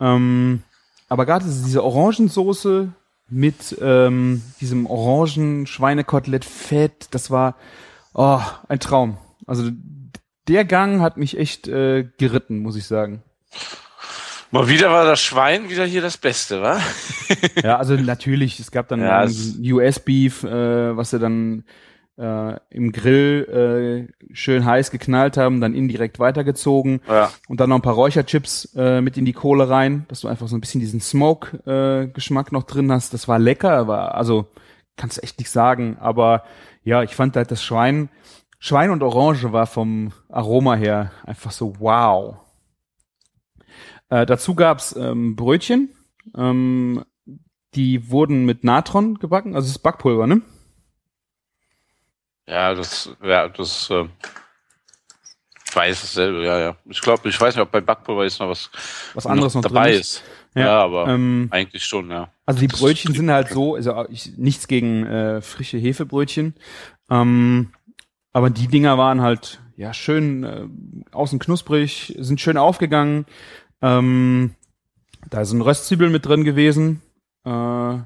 Ähm, aber gerade diese Orangensoße mit ähm, diesem orangen Schweinekotelett Fett, das war oh, ein Traum. Also der Gang hat mich echt äh, geritten, muss ich sagen. Mal wieder war das Schwein wieder hier das Beste, wa? ja, also natürlich, es gab dann Ja, US-Beef, äh, was sie dann äh, im Grill äh, schön heiß geknallt haben, dann indirekt weitergezogen Ja. und dann noch ein paar Räucherchips äh, mit in die Kohle rein, dass du einfach so ein bisschen diesen Smoke-Geschmack noch drin hast. Das war lecker, aber also kannst du echt nicht sagen. Aber ja, ich fand halt das Schwein, Schwein und Orange war vom Aroma her einfach so wow. Äh, dazu gab's ähm, Brötchen, ähm, die wurden mit Natron gebacken, also es ist Backpulver, ne? Ja, das, ja, das, äh, ich weiß dasselbe, ja, ja. Ich glaube, ich weiß nicht, ob bei Backpulver jetzt noch was, Was anderes noch dabei drin ist. Ja, aber Ähm, eigentlich schon, ja. Also die Das- Brötchen sind halt so, also ich, nichts gegen äh, frische Hefebrötchen, ähm, aber die Dinger waren halt ja schön äh, außen knusprig, sind schön aufgegangen. Ähm, da sind Röstzwiebeln mit drin gewesen. Äh,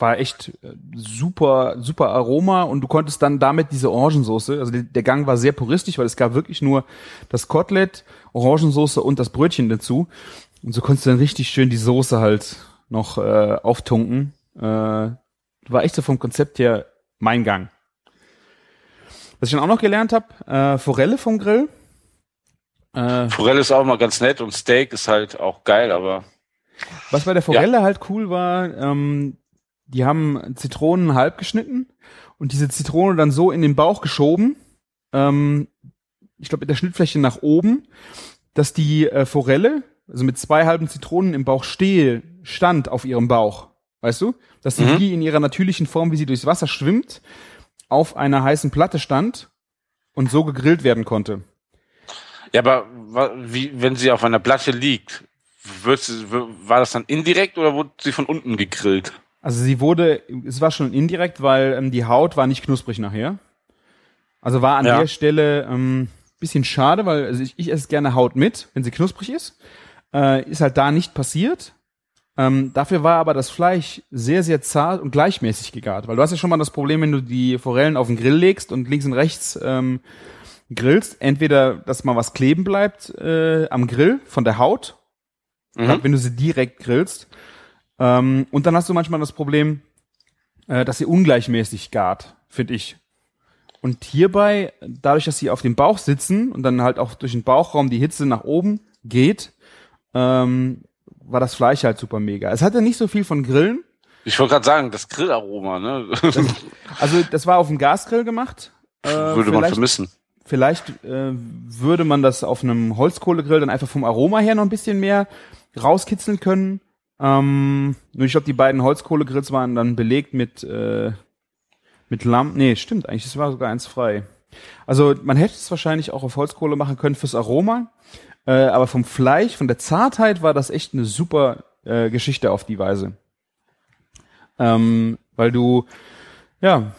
war echt äh, super, super Aroma und du konntest dann damit diese Orangensoße, also der, Gang war sehr puristisch, weil es gab wirklich nur das Kotelett, Orangensoße und das Brötchen dazu. Und so konntest du dann richtig schön die Soße halt noch äh, auftunken. Äh, war echt so vom Konzept her mein Gang. Was ich dann auch noch gelernt habe, äh, Forelle vom Grill. Äh, Forelle ist auch mal ganz nett und Steak ist halt auch geil, aber Was bei der Forelle halt cool war, ähm, die haben Zitronen halb geschnitten und diese Zitrone dann so in den Bauch geschoben, ähm, ich glaube mit der Schnittfläche nach oben, dass die äh, Forelle, also mit zwei halben Zitronen im Bauch stehe, stand auf ihrem Bauch. Weißt du? Dass sie Mhm. wie in ihrer natürlichen Form, wie sie durchs Wasser schwimmt, auf einer heißen Platte stand und so gegrillt werden konnte. ja, aber wie, wenn sie auf einer Platte liegt, wird war das dann indirekt oder wurde sie von unten gegrillt? Also sie wurde, es war schon indirekt, weil ähm, die Haut war nicht knusprig nachher. Also war an Ja. der Stelle ähm, bisschen schade, weil also ich, ich esse gerne Haut mit, wenn sie knusprig ist. Äh, ist halt da nicht passiert. Ähm, dafür war aber das Fleisch sehr, sehr zart und gleichmäßig gegart. Weil du hast ja schon mal das Problem, wenn du die Forellen auf den Grill legst und links und rechts ähm, grillst, entweder, dass mal was kleben bleibt äh, am Grill von der Haut Mhm. wenn du sie direkt grillst. Ähm, und dann hast du manchmal das Problem, äh, dass sie ungleichmäßig gart, finde ich. Und hierbei, dadurch, dass sie auf dem Bauch sitzen und dann halt auch durch den Bauchraum die Hitze nach oben geht, ähm, war das Fleisch halt super mega. Es hatte nicht so viel von Grillen. Ich wollte gerade sagen, das Grillaroma, ne? Also das war auf dem Gasgrill gemacht. Äh, würde man vermissen. Vielleicht äh, würde man das auf einem Holzkohlegrill dann einfach vom Aroma her noch ein bisschen mehr rauskitzeln können. Ähm, nur ich glaube, die beiden Holzkohlegrills waren dann belegt mit, äh, mit Lamm. Nee, stimmt eigentlich, es war sogar eins frei. Also man hätte es wahrscheinlich auch auf Holzkohle machen können fürs Aroma. Äh, aber vom Fleisch, von der Zartheit war das echt eine super äh, Geschichte auf die Weise. Ähm, weil du, ja,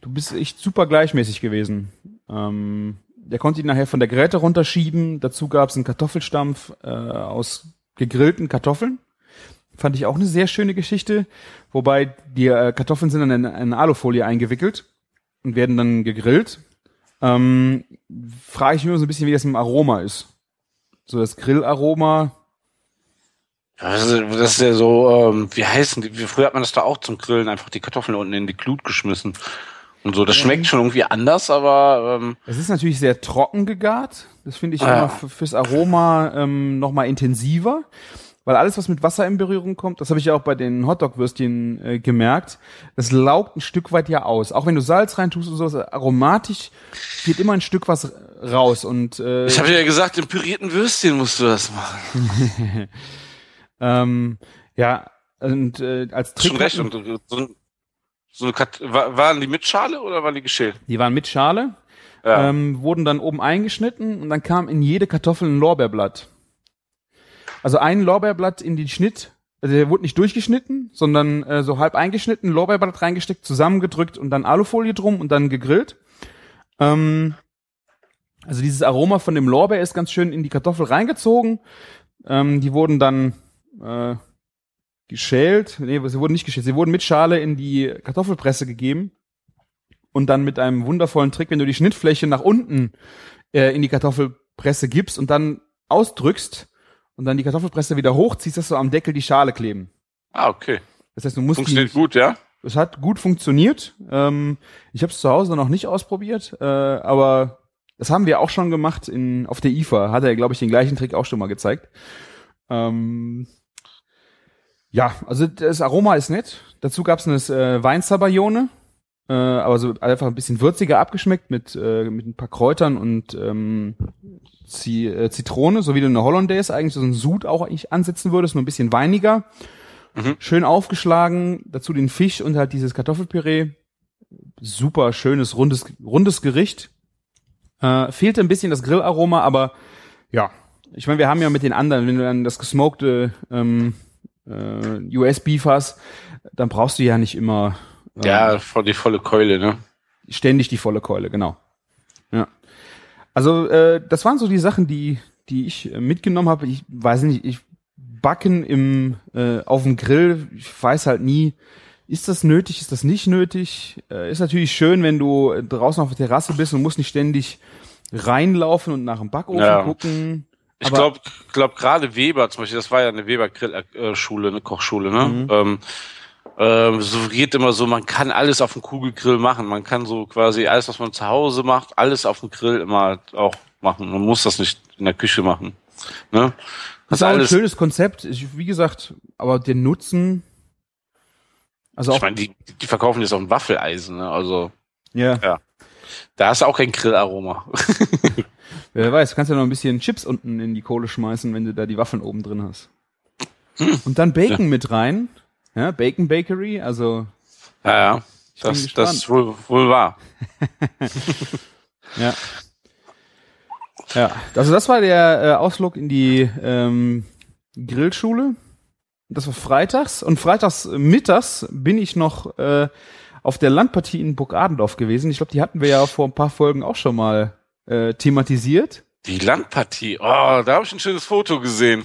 du bist echt super gleichmäßig gewesen. Ähm, der konnte ihn nachher von der Geräte runterschieben. Dazu gab es einen Kartoffelstampf äh, aus gegrillten Kartoffeln. Fand ich auch eine sehr schöne Geschichte. Wobei die äh, Kartoffeln sind dann in eine Alufolie eingewickelt und werden dann gegrillt. Ähm, Frage ich mich nur so ein bisschen, wie das im Aroma ist. So das Grillaroma. Ja, Das ist, ja so, ähm, wie heißen die? Früher hat man das da auch zum Grillen einfach die Kartoffeln unten in die Glut geschmissen. Und so, das schmeckt schon irgendwie anders, aber ähm, Es ist natürlich sehr trocken gegart. Das finde ich Ah, ja. immer fürs Aroma ähm, noch mal intensiver. Weil alles, was mit Wasser in Berührung kommt, das habe ich ja auch bei den Hotdog-Würstchen äh, gemerkt, das laugt ein Stück weit ja aus. Auch wenn du Salz reintust und sowas, aromatisch geht immer ein Stück was raus. Und äh, ich habe ja gesagt, im pürierten Würstchen musst du das machen. ähm, ja, und äh, als Trick Schon recht. Und äh, so, so eine Kat wa- waren die mit Schale oder waren die geschält? die waren mit Schale, Ja. ähm, wurden dann oben eingeschnitten und dann kam in jede Kartoffel ein Lorbeerblatt. Also ein Lorbeerblatt in den Schnitt, also der wurde nicht durchgeschnitten, sondern äh, so halb eingeschnitten, Lorbeerblatt reingesteckt, zusammengedrückt und dann Alufolie drum und dann gegrillt. Ähm, Also dieses Aroma von dem Lorbeer ist ganz schön in die Kartoffel reingezogen. Ähm, die wurden dann äh, geschält. Nee, sie wurden nicht geschält. Sie wurden mit Schale in die Kartoffelpresse gegeben. Und dann mit einem wundervollen Trick, wenn du die Schnittfläche nach unten äh, in die Kartoffelpresse gibst und dann ausdrückst und dann die Kartoffelpresse wieder hochziehst, dass du am Deckel die Schale kleben. Ah, okay. Das heißt, du musst Funktioniert die, gut, ja? es hat gut funktioniert. Ähm, ich habe es zu Hause noch nicht ausprobiert, äh, aber das haben wir auch schon gemacht in auf der IFA. Hat er, glaube ich, den gleichen Trick auch schon mal gezeigt. Ähm, ja, also das Aroma ist nett. Dazu gab es eine äh, Weinsabayone, äh, aber so einfach ein bisschen würziger abgeschmeckt mit äh, mit ein paar Kräutern und ähm, äh, Zitrone, so wie du eine Hollandaise eigentlich so ein Sud auch eigentlich ansetzen würdest, nur ein bisschen weiniger. Mhm. Schön aufgeschlagen, dazu den Fisch und halt dieses Kartoffelpüree. Super schönes, rundes, rundes Gericht. Äh, fehlte ein bisschen das Grillaroma, aber ja, ich meine, wir haben ja mit den anderen, wenn du dann das gesmokte ähm, äh, US-Beef hast, dann brauchst du ja nicht immer Ja, voll die volle Keule, ne? ständig die volle Keule, genau. Ja. Also äh, das waren so die Sachen, die die ich äh, mitgenommen habe. Ich weiß nicht, ich backen im äh, auf dem Grill, ich weiß halt nie, ist das nötig, ist das nicht nötig? Äh, ist natürlich schön, wenn du draußen auf der Terrasse bist und musst nicht ständig reinlaufen und nach dem Backofen Ja. gucken. Ich glaube, glaub, gerade Weber zum Beispiel, das war ja eine Weber-Grill-Schule, eine Kochschule, ne? Mhm. Ähm, ähm, suggeriert immer so, man kann alles auf dem Kugelgrill machen. Man kann so quasi alles, was man zu Hause macht, alles auf dem Grill immer auch machen. Man muss das nicht in der Küche machen. Ne? Das ist auch ein schönes Konzept. Ich, wie gesagt, aber den Nutzen, also ich auch, meine, die, die verkaufen jetzt auch ein Waffeleisen, ne? Also ja, da hast du auch kein Grillaroma. wer weiß, du kannst ja noch ein bisschen Chips unten in die Kohle schmeißen, wenn du da die Waffeln oben drin hast. Und dann Bacon mit rein. Ja, Bacon Bakery, also ja, ja. Das, gespannt. das ist wohl, wohl wahr. Ja. Ja, also das war der äh, Ausflug in die ähm, Grillschule. Das war freitags und freitags mittags bin ich noch äh, auf der Landpartie in Burg Adendorf gewesen. Ich glaube, die hatten wir ja vor ein paar Folgen auch schon mal äh, thematisiert. Die Landpartie, oh, da habe ich ein schönes Foto gesehen.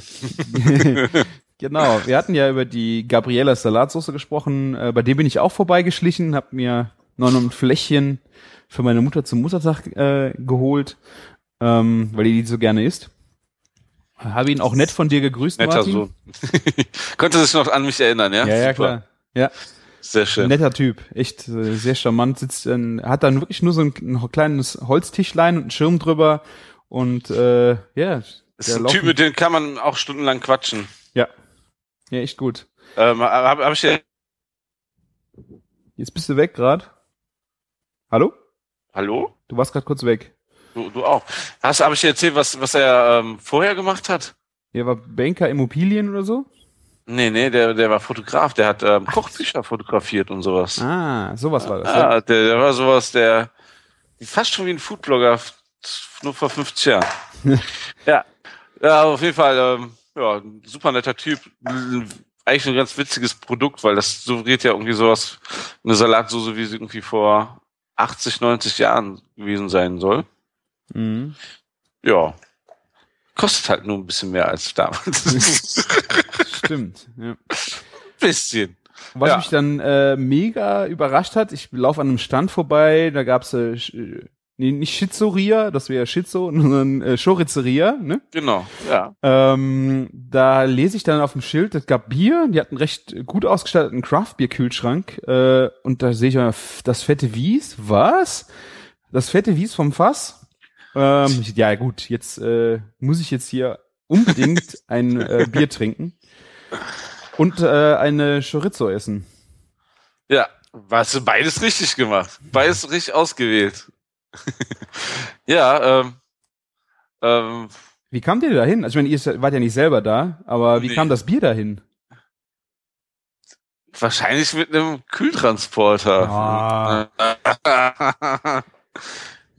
Genau, wir hatten ja über die Gabriella Salatsauce gesprochen. Äh, bei dem bin ich auch vorbeigeschlichen, habe mir noch ein Fläschchen für meine Mutter zum Muttertag äh, geholt, ähm, weil die die so gerne isst. Habe ihn auch nett von dir gegrüßt, Netter Martin. Sohn. Konnte sich noch an mich erinnern, ja? Ja, ja, klar. Ja, Sehr schön. netter Typ, echt äh, sehr charmant. Sitzt, äh, hat dann wirklich nur so ein, ein kleines Holztischlein und einen Schirm drüber und äh, ja, ist der ein Typ, mit dem kann man auch stundenlang quatschen. ja, ja, echt gut. Ähm, habe hab ich dir, Jetzt bist du weg gerade. Hallo? hallo? Du warst gerade kurz weg. Du, du auch. Hast, habe ich dir erzählt, was, was er ähm, vorher gemacht hat? Der war Banker Immobilien oder so? Nee, nee, der, der war Fotograf, der hat ähm, Kochbücher fotografiert und sowas. Ah, sowas war das. Ja. Ah, der, der war sowas, der fast schon wie ein Foodblogger, nur vor 50 Jahren. ja. ja, auf jeden Fall, ähm, ja, ein super netter Typ. Eigentlich ein ganz witziges Produkt, weil das suggeriert ja irgendwie sowas, eine Salatsoße, wie sie irgendwie vor 80, 90 Jahren gewesen sein soll. Mhm. Ja. Kostet halt nur ein bisschen mehr als damals. Stimmt. Ja. bisschen. Was Ja. mich dann äh, mega überrascht hat, ich laufe an einem Stand vorbei, da gab's äh, nee, nicht Schizoria, das wäre Schizo, sondern äh, Chorizeria, ne? Genau, ja. Ähm, da lese ich dann auf dem Schild, es gab Bier, die hatten einen recht gut ausgestatteten Craft-Bier-Kühlschrank äh, und da sehe ich mal, das fette Wies, was? Das fette Wies vom Fass? Ähm, ja gut, jetzt äh, muss ich jetzt hier unbedingt ein äh, Bier trinken und äh, eine Chorizo essen. Ja, du beides richtig gemacht. Beides richtig ausgewählt. ja, ähm, ähm, Wie kam ihr dahin? Also ich meine, ihr wart ja nicht selber da, aber wie Nee. kam das Bier dahin? wahrscheinlich mit einem Kühltransporter. Ah.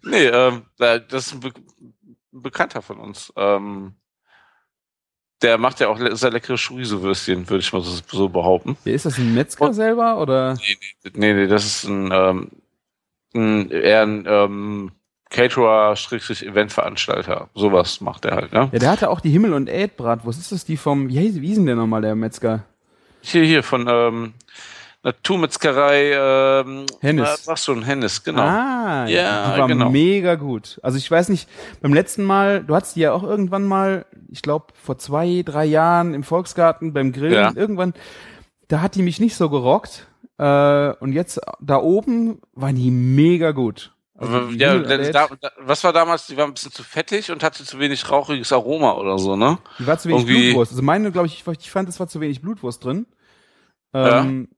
nee, ähm, da- das ist ein, Be ein Bekannter von uns. Ähm, der macht ja auch le sehr leckere Chorizo-Würstchen, würde ich mal so, so behaupten. Ist das ein Metzger Und- selber oder? Nee, nee, das ist ein, ähm, ein eher ein ähm, Caterer, Schrägstrich, Eventveranstalter. Sowas macht er halt, ne? Ja, der hatte auch die Himmel- und Erdbratwurst. Ist das die vom, wie, hieß- wie denn der nochmal, der Metzger? Hier, hier, von ähm, Naturmetzgerei, ähm, Hennes. na, Sag schon, Hennes, genau. Ah, Ja, die war genau. mega gut. Also ich weiß nicht, beim letzten Mal, du hattest die ja auch irgendwann mal, ich glaube vor zwei, drei Jahren im Volksgarten beim Grillen, Ja. irgendwann, da hat die mich nicht so gerockt. Äh, und jetzt da oben waren die mega gut. Also die ja, da, da, was war damals? Die war ein bisschen zu fettig und hatte zu wenig rauchiges Aroma oder so, ne? Die war zu wenig Irgendwie- Blutwurst. Also meine, glaube ich, ich fand, es war zu wenig Blutwurst drin. Ähm,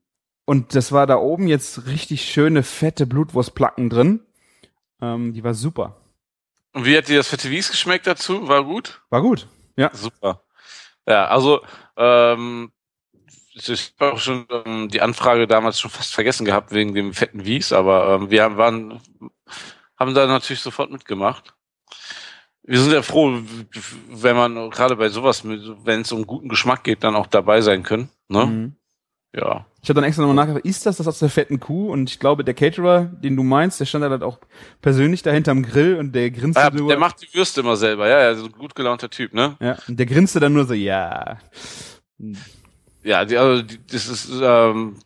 Und das war da oben jetzt richtig schöne, fette Blutwurstplacken drin. Ähm, die war super. Und wie hat dir das fette Wies geschmeckt dazu? War gut? War gut. Ja. Super. Ja, also ähm, ich habe auch schon ähm, die Anfrage damals schon fast vergessen gehabt wegen dem fetten Wies, aber ähm, wir haben, waren, haben da natürlich sofort mitgemacht. Wir sind ja froh, wenn man gerade bei sowas, wenn es um guten Geschmack geht, dann auch dabei sein können. Ne? Mhm. Ja. Ich habe dann extra nochmal nachgefragt, ist das das aus der fetten Kuh? Und ich glaube, der Caterer, den du meinst, der stand halt auch persönlich dahinter am Grill und der grinste ja. nur. Der macht die Würste immer selber, ja, ja, so ein gut gelaunter Typ, ne? ja, und der grinste dann nur so, ja. Ja, die, also die, das ist, ähm,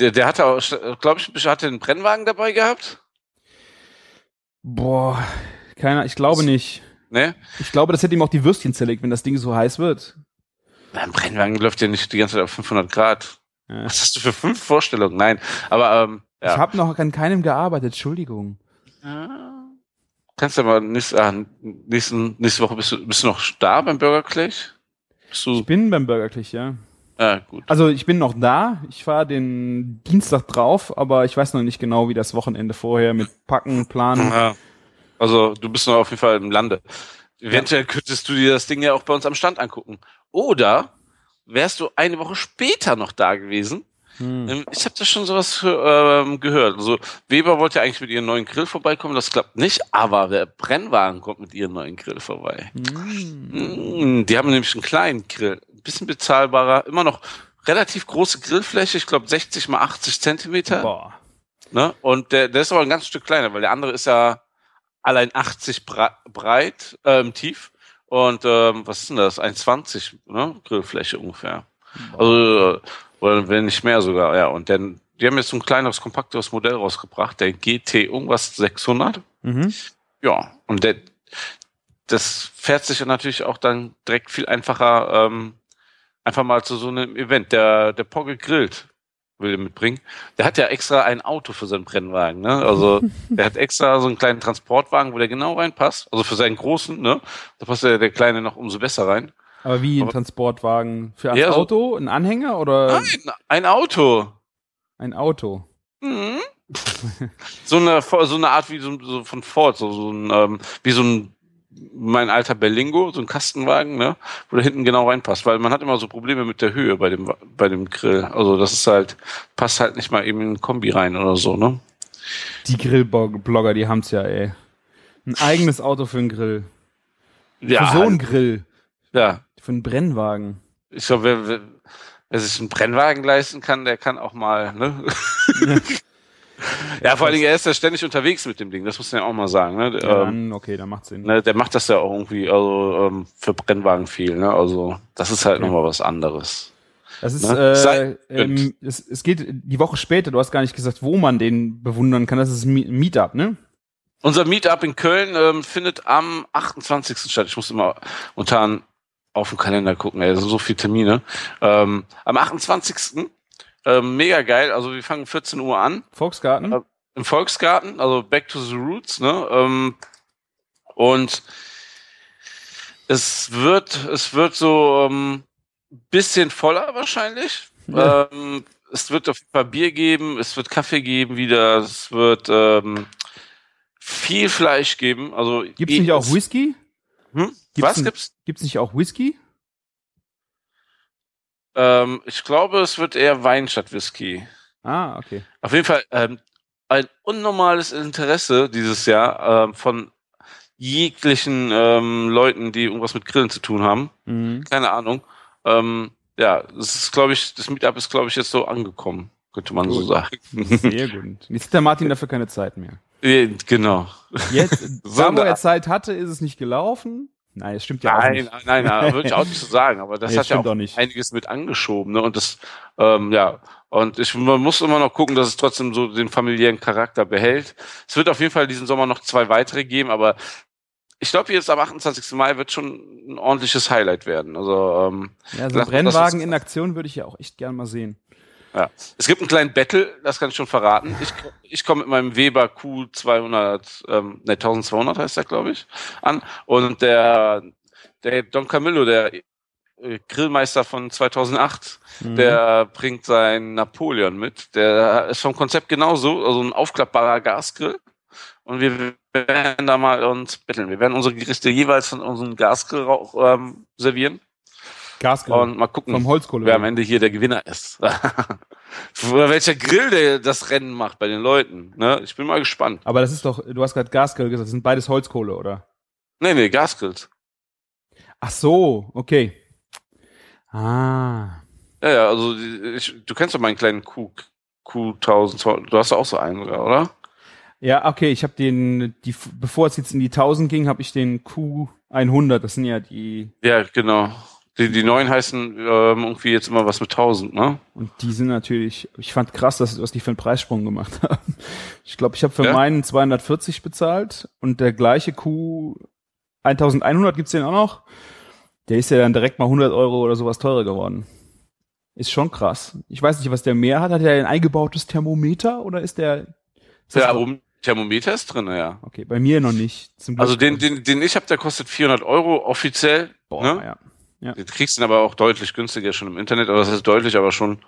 der, der hatte auch, glaube ich, hatte einen Brennwagen dabei gehabt. Boah, keiner, ich glaube nicht. Ne? Ich glaube, das hätte ihm auch die Würstchen zerlegt, wenn das Ding so heiß wird. Ein Brennwagen läuft ja nicht die ganze Zeit auf 500 Grad. Ja. Was hast du für fünf Vorstellungen? Nein, aber ähm, Ich ja. habe noch an keinem gearbeitet, Entschuldigung. Kannst du mal nächste, ah, nächsten, nächste Woche bist du, bist du noch da beim Burger Clash? Ich bin beim Burger Click, ja. Ah, gut. Also ich bin noch da. Ich fahre den Dienstag drauf, aber ich weiß noch nicht genau, wie das Wochenende vorher mit Packen, Planen. Ja. Also du bist noch auf jeden Fall im Lande. Eventuell könntest du dir das Ding ja auch bei uns am Stand angucken. Oder wärst du eine Woche später noch da gewesen. Hm. Ähm, Ich habe da schon sowas ähm, gehört. Also Weber wollte ja eigentlich mit ihrem neuen Grill vorbeikommen, das klappt nicht, aber der Brennwagen kommt mit ihrem neuen Grill vorbei. Hm. Mm, Die haben nämlich einen kleinen Grill, ein bisschen bezahlbarer, immer noch relativ große Grillfläche, ich glaube 60 mal 80 Zentimeter. Boah. Ne? Und der, der ist aber ein ganz Stück kleiner, weil der andere ist ja allein 80 bra- breit, ähm, tief. Und ähm, was ist denn das? 1,20 ne? Grillfläche ungefähr. Also, äh, oder wenn nicht mehr sogar, ja. Und dann, die haben jetzt so ein kleineres, kompakteres Modell rausgebracht, der GT irgendwas 600. Mhm. Ja, und der, das fährt sich ja natürlich auch dann direkt viel einfacher, ähm, einfach mal zu so einem Event. Der, der Pogge grillt, will er mitbringen. Der hat ja extra ein Auto für seinen Brennwagen, ne? Also, der hat extra so einen kleinen Transportwagen, wo der genau reinpasst. Also für seinen großen, ne? Da passt der, der kleine noch umso besser rein. Aber wie ein Transportwagen? Für ein Ja, so- Auto? Ein Anhänger oder Nein, ein Auto. ein Auto? Mhm. so eine so eine Art wie so, so von Ford, so, so ein ähm, wie so ein mein alter Berlingo, so ein Kastenwagen, ne, wo da hinten genau reinpasst, weil man hat immer so Probleme mit der Höhe bei dem bei dem Grill. Also das ist halt passt halt nicht mal eben in ein Kombi rein oder so, ne? Die Grillblogger, die haben's ja, ey. Ein eigenes Auto für einen Grill. Ja, für so einen Grill. ja. Für einen Brennwagen. Ich glaube, wer, wer, wer sich einen Brennwagen leisten kann, der kann auch mal, ne? ja, vor allen Dingen, er ist ja ständig unterwegs mit dem Ding, das muss man ja auch mal sagen, ne? Ja, Ähm, dann, okay, da macht Sinn. Ne, der macht das ja auch irgendwie also, ähm, für Brennwagen viel. Ne? Also das ist halt Okay. nochmal was anderes. Das ist, Ne? äh, Sei ähm, es, es geht die Woche später, du hast gar nicht gesagt, wo man den bewundern kann. Das ist Mi- Meetup, ne? Unser Meetup in Köln ähm, findet am 28. statt. Ich muss immer unter auf den Kalender gucken, ey, das sind so viele Termine. Ähm, am 28. Ähm, mega geil. Also wir fangen 14 Uhr an Volksgarten. Ja. im Volksgarten, also Back to the Roots, ne? Ähm, und es wird, es wird so ähm, bisschen voller wahrscheinlich. Ja. Ähm, es wird auf jeden Fall Bier geben, es wird Kaffee geben wieder, es wird ähm, viel Fleisch geben. Also Gibt's nicht auch es- Whisky? Hm? Gibt's Was ein- gibt's? Gibt's nicht auch Whisky? Ähm, ich glaube, es wird eher Wein statt Whisky. Ah, okay. Auf jeden Fall ähm, ein unnormales Interesse dieses Jahr ähm, von jeglichen ähm, Leuten, die irgendwas mit Grillen zu tun haben. Mhm. Keine Ahnung. Ähm, ja, es ist, glaube ich, das Meetup ist, glaube ich, jetzt so angekommen. könnte man so Gut. sagen. Sehr gut. Jetzt hat der Martin dafür keine Zeit mehr. Äh, genau. Jetzt, da wo er Zeit hatte, ist es nicht gelaufen. Nein, das stimmt ja auch Nein, nicht. nein, nein, würde ich auch nicht so sagen, aber das Nee, hat ja auch auch nicht. einiges mit angeschoben, ne? Und das, ähm, ja, und ich man muss immer noch gucken, dass es trotzdem so den familiären Charakter behält. Es wird auf jeden Fall diesen Sommer noch zwei weitere geben, aber ich glaube, jetzt am 28. Mai wird schon ein ordentliches Highlight werden. Also ähm, Ja, so ein Rennwagen in Aktion würde ich ja auch echt gern mal sehen. Ja. Es gibt einen kleinen Battle, das kann ich schon verraten. Ich, ich komme mit meinem Weber Q200, ähm, ne, 1200 heißt der, glaube ich, an. Und der, der Don Camillo, der äh, Grillmeister von 2008, Mhm. der bringt seinen Napoleon mit. Der ist vom Konzept genauso, also ein aufklappbarer Gasgrill. Und wir werden da mal uns betteln. Wir werden unsere Gerichte jeweils von unserem Gasgrill ähm, servieren Gasgrill. und mal gucken, vom Holzkohle. wer am Ende hier der Gewinner ist. Welcher Grill der das Rennen macht bei den Leuten. Ne? Ich bin mal gespannt. Aber das ist doch, du hast gerade Gasgrill gesagt, das sind beides Holzkohle, oder? Nee, nee, Gasgrills. Ach so, okay. Ah. Ja, ja, also ich, du kennst doch meinen kleinen Q, Q1200. Du hast auch so einen, sogar, oder? Ja, okay, ich habe den, die, bevor es jetzt in die 1000 ging, habe ich den Q100, das sind ja die, Ja, genau. Die, die neuen heißen ähm, irgendwie jetzt immer was mit 1000, ne? und die sind natürlich, ich fand krass, dass, was die für einen Preissprung gemacht haben. Ich glaube, ich habe für Ja? meinen 240 bezahlt und der gleiche Q 1100 gibt's den auch noch. Der ist ja dann direkt mal 100 Euro oder sowas teurer geworden. Ist schon krass. Ich weiß nicht, was der mehr hat. Hat er ein eingebautes Thermometer oder ist der? Ist Ja, oben Thermometer ist drin, ja. Okay, bei mir noch nicht. Also den, den, den ich habe, der kostet 400 Euro offiziell. Boah, ne? ja. Du kriegst ihn aber auch deutlich günstiger schon im Internet, aber das ist deutlich, aber schon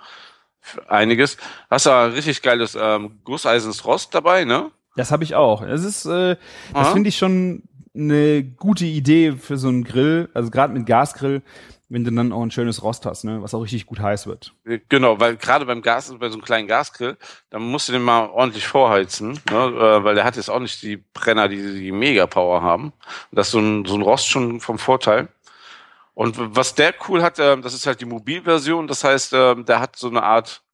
einiges. Hast da ein richtig geiles ähm, Gusseisens Rost dabei, ne? Das habe ich auch. Das ist, äh, das finde ich schon eine gute Idee für so einen Grill, also gerade mit Gasgrill, wenn du dann auch ein schönes Rost hast, ne, was auch richtig gut heiß wird. Genau, weil gerade beim Gas, bei so einem kleinen Gasgrill, da musst du den mal ordentlich vorheizen, ne? äh, weil der hat jetzt auch nicht die Brenner, die die Mega-Power haben. Das ist so ein, so ein Rost schon vom Vorteil. Und was der cool hat, ähm, das ist halt die Mobilversion, das heißt, ähm, der hat so eine Art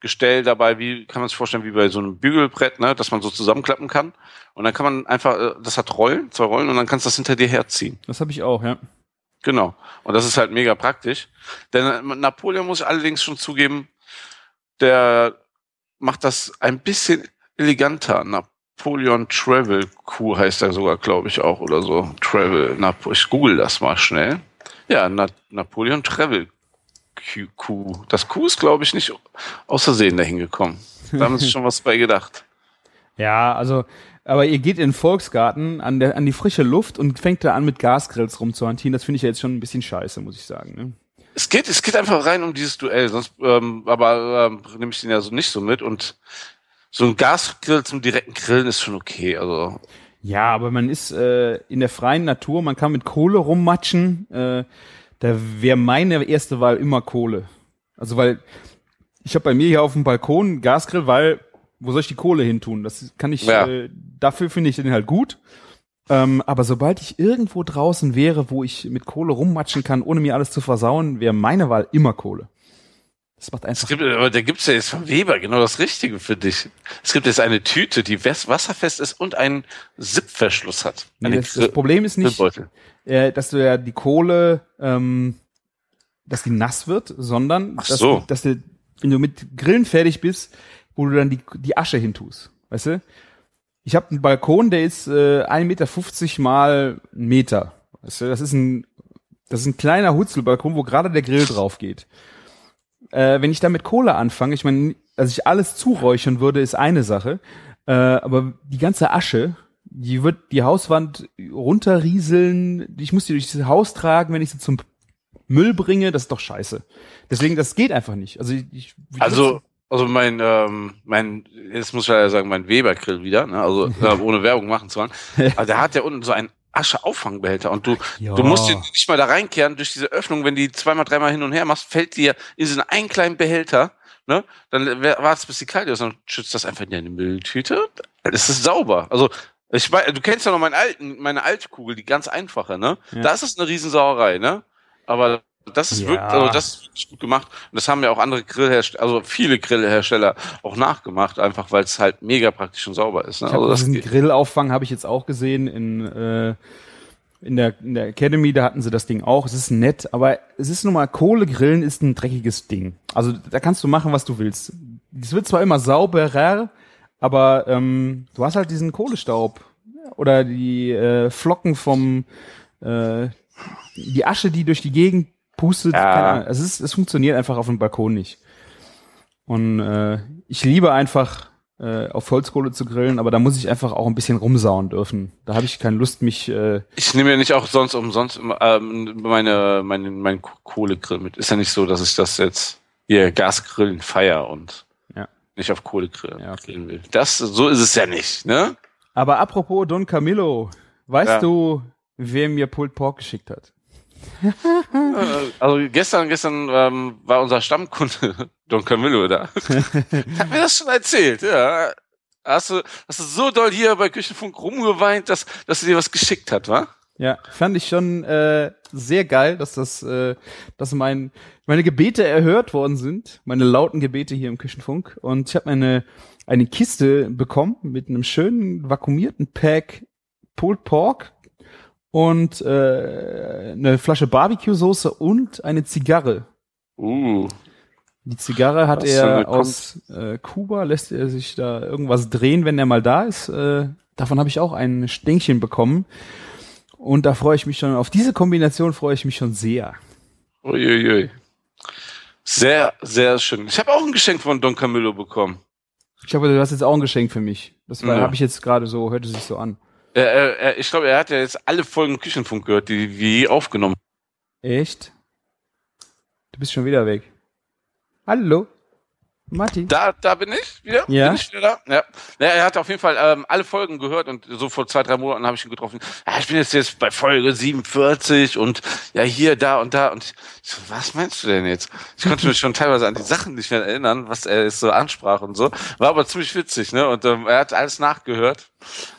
Gestell dabei, wie kann man sich vorstellen, wie bei so einem Bügelbrett, ne, dass man so zusammenklappen kann. Und dann kann man einfach, äh, das hat Rollen, zwei Rollen, und dann kannst du das hinter dir herziehen. Das habe ich auch, ja. Genau. Und das ist halt mega praktisch. Denn äh, Napoleon muss ich allerdings schon zugeben, der macht das ein bisschen eleganter. Napoleon Travel Q heißt er sogar, glaube ich, auch oder so. Travel. Napo ich google das mal schnell. Ja, Na Napoleon Travel Q. Q. Das Q ist, glaube ich, nicht aus Versehen dahin gekommen. Da haben sie schon was bei gedacht. Ja, also, aber ihr geht in den Volksgarten an, der, an die frische Luft und fängt da an mit Gasgrills rumzuhantieren. Das finde ich ja jetzt schon ein bisschen scheiße, muss ich sagen. Ne? Es geht, es geht einfach rein um dieses Duell, sonst, ähm, aber ähm, nehme ich den ja so nicht so mit und so ein Gasgrill zum direkten Grillen ist schon okay. Also Ja, aber man ist äh, in der freien Natur, man kann mit Kohle rummatschen. Äh, da wäre meine erste Wahl immer Kohle. Also weil ich habe bei mir hier auf dem Balkon einen Gasgrill, weil wo soll ich die Kohle hin tun? Das kann ich, Ja. äh, dafür finde ich den halt gut. Ähm, aber sobald ich irgendwo draußen wäre, wo ich mit Kohle rummatschen kann, ohne mir alles zu versauen, wäre meine Wahl immer Kohle. Das macht es einfach. gibt, aber da gibt's ja jetzt von Weber genau das Richtige für dich. Es gibt jetzt eine Tüte, die wasserfest ist und einen Zipverschluss hat. Nee, das, das Problem ist nicht, äh, dass du ja die Kohle, ähm, dass die nass wird, sondern dass, so. du, dass du, wenn du mit Grillen fertig bist, wo du dann die, die Asche hintust. Weißt du? Ich habe einen Balkon, der ist äh, 1,50 Meter mal einen Meter. Weißt du? Das ist ein, das ist ein kleiner Hutzelbalkon, wo gerade der Grill drauf geht. Äh, wenn ich da mit Kohle anfange, ich meine, dass ich alles zuräuchern würde, ist eine Sache. Äh, aber die ganze Asche, die wird die Hauswand runterrieseln. Ich muss die durch das Haus tragen, wenn ich sie zum Müll bringe. Das ist doch scheiße. Deswegen, das geht einfach nicht. Also, ich, Also, also mein, ähm, mein, jetzt muss ich ja sagen, mein Weber-Grill wieder, ne? also äh, ohne Werbung machen zu wollen. Aber der hat ja unten so einen Ascheauffangbehälter und du, Ja. du musst den nicht mal da reinkehren durch diese Öffnung, wenn die zweimal, dreimal hin und her machst, fällt dir in diesen einen kleinen Behälter, ne? Dann wartest bis die kalt ist und schützt das einfach in deine Mülltüte. Es ist sauber. Also ich weiß, du kennst ja noch meinen alten, meine alte Kugel, die ganz einfache, ne? Ja. Da ist es eine Riesensauerei, ne? Aber Das ist Ja. wirklich, also das ist wirklich gut gemacht. Und das haben ja auch andere Grillhersteller, also viele Grillhersteller auch nachgemacht, einfach weil es halt mega praktisch und sauber ist. Ne? Ich Also das diesen. Grillauffang habe ich jetzt auch gesehen in, äh, in, der, in der Academy, da hatten sie das Ding auch. Es ist nett, aber es ist nun mal, Kohlegrillen ist ein dreckiges Ding. Also da kannst du machen, was du willst. Es wird zwar immer sauberer, aber ähm, du hast halt diesen Kohlestaub oder die äh, Flocken vom äh, die Asche, die durch die Gegend pustet. Ja. Keine Ahnung. Es, ist, es funktioniert einfach auf dem Balkon nicht. Und äh, ich liebe einfach äh, auf Holzkohle zu grillen, aber da muss ich einfach auch ein bisschen rumsauen dürfen. Da habe ich keine Lust, mich äh, Ich nehme ja nicht auch sonst umsonst ähm, meine, meine, meinen Kohlegrill mit. Ist ja nicht so, dass ich das jetzt hier Gasgrillen feier und Ja. nicht auf Kohlegrill Ja, okay. grillen will. Das, so ist es ja nicht, ne? Aber apropos Don Camillo, weißt Ja. du, wer mir Pulled Pork geschickt hat? Also gestern, gestern ähm, war unser Stammkunde Don Camillo da. Hat mir das schon erzählt, ja. Hast du, hast du so doll hier bei Küchenfunk rumgeweint, dass, dass sie dir was geschickt hat, wa? Ja, fand ich schon äh, sehr geil, dass das, äh, dass mein, meine Gebete erhört worden sind, meine lauten Gebete hier im Küchenfunk. Und ich habe eine eine Kiste bekommen mit einem schönen vakuumierten Pack Pulled Pork und äh, eine Flasche Barbecue-Soße und eine Zigarre. Uh. Die Zigarre hat Was er aus äh, Kuba, lässt er sich da irgendwas drehen, wenn er mal da ist. Äh, davon habe ich auch ein Stängchen bekommen. Und da freue ich mich schon, auf diese Kombination freue ich mich schon sehr. Uiuiui. Sehr, sehr schön. Ich habe auch ein Geschenk von Don Camillo bekommen. Ich glaube, du hast jetzt auch ein Geschenk für mich. Das Ja. habe ich jetzt gerade so, hörte sich so an. Er, er, er, ich glaube, er hat ja jetzt alle Folgen Küchenfunk gehört, die wir aufgenommen Echt? Du bist schon wieder weg. Hallo? Martin? Da, da bin ich wieder. Ja. Bin ich wieder da? Ja. ja. Er hat auf jeden Fall ähm, alle Folgen gehört und so vor zwei, drei Monaten habe ich ihn getroffen. Ja, ich bin jetzt jetzt bei Folge 47 und ja hier, da und da. Und ich so, was meinst du denn jetzt? Ich konnte mich schon teilweise an die Sachen nicht mehr erinnern, was er jetzt so ansprach und so. War aber ziemlich witzig, ne? Und ähm, er hat alles nachgehört,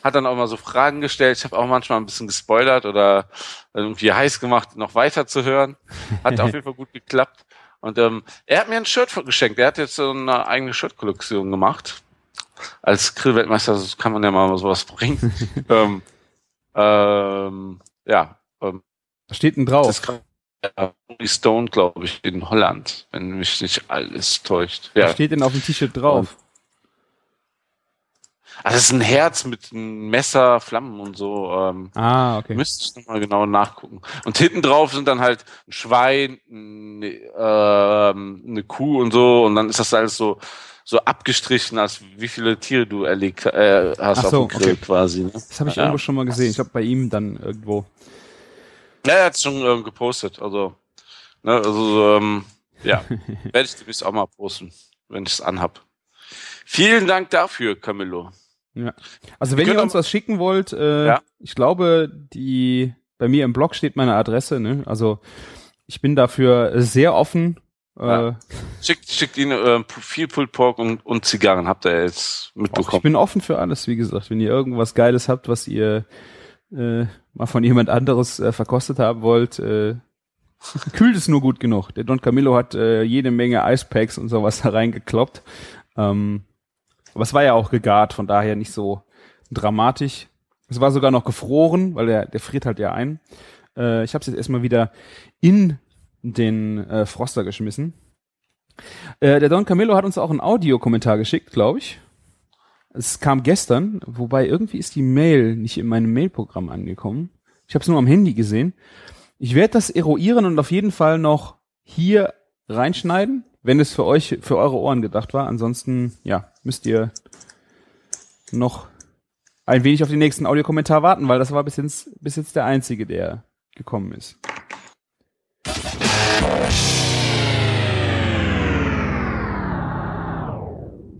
hat dann auch mal so Fragen gestellt. Ich habe auch manchmal ein bisschen gespoilert oder irgendwie heiß gemacht, noch weiter zu hören. Hat auf jeden Fall gut geklappt. Und ähm, er hat mir ein Shirt geschenkt. Er hat jetzt so eine eigene Shirt-Kollektion gemacht. Als Grillweltmeister kann man ja mal sowas bringen. ähm, ähm, ja, ähm, Was steht denn das drauf? ist gerade ja, Rolling Stone, glaube ich, in Holland, wenn mich nicht alles täuscht. Was Ja, steht denn auf dem T-Shirt drauf? Also das ist ein Herz mit einem Messer, Flammen und so. Ähm, Ah, okay. Müsste ich nochmal genau nachgucken. Und hinten drauf sind dann halt ein Schwein, eine, ähm, eine Kuh und so. Und dann ist das alles so, so abgestrichen, als wie viele Tiere du erlegt äh, hast Ach auf so, dem Grill okay. quasi. Ne? Das habe ich Ja. irgendwo schon mal gesehen. Ich glaube bei ihm dann irgendwo. Ja, er hat schon ähm, gepostet. Also, ne, also ähm, ja, werde ich demnächst auch mal posten, wenn ich es anhab. Vielen Dank dafür, Camillo. Ja. Also wenn ihr uns was schicken wollt, äh, Ja. ich glaube, die bei mir im Blog steht meine Adresse. Ne? Also ich bin dafür sehr offen. Ja. Äh, Schickt, schickt ihn ähm, viel Pulled Pork und, und Zigarren, habt ihr jetzt auch, ich mitbekommen. bin offen für alles, wie gesagt. Wenn ihr irgendwas Geiles habt, was ihr äh, mal von jemand anderes äh, verkostet haben wollt, äh, kühlt es nur gut genug. Der Don Camillo hat äh, jede Menge Icepacks und sowas da reingekloppt. Ähm, aber es war ja auch gegart, von daher nicht so dramatisch. Es war sogar noch gefroren, weil der, der friert halt ja ein. Äh, ich habe es jetzt erstmal wieder in den äh, Froster geschmissen. Äh, der Don Camillo hat uns auch einen Audiokommentar geschickt, glaube ich. Es kam gestern, wobei irgendwie ist die Mail nicht in meinem Mailprogramm angekommen. Ich habe es nur am Handy gesehen. Ich werde das eruieren und auf jeden Fall noch hier reinschneiden, wenn es für euch, für eure Ohren gedacht war. Ansonsten, ja, müsst ihr noch ein wenig auf den nächsten Audiokommentar warten, weil das war bis jetzt, bis jetzt der einzige, der gekommen ist.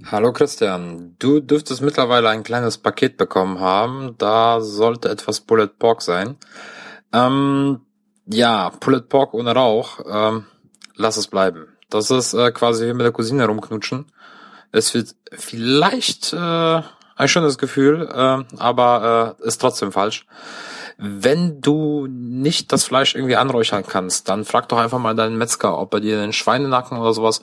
Hallo Christian, du dürftest mittlerweile ein kleines Paket bekommen haben. Da sollte etwas Pulled Pork sein. Ähm, ja, Pulled Pork ohne Rauch. Ähm, lass es bleiben. Das ist äh, quasi wie mit der Cousine rumknutschen. Es wird vielleicht äh, ein schönes Gefühl, äh, aber äh, ist trotzdem falsch. Wenn du nicht das Fleisch irgendwie anräuchern kannst, dann frag doch einfach mal deinen Metzger, ob er dir den Schweinenacken oder sowas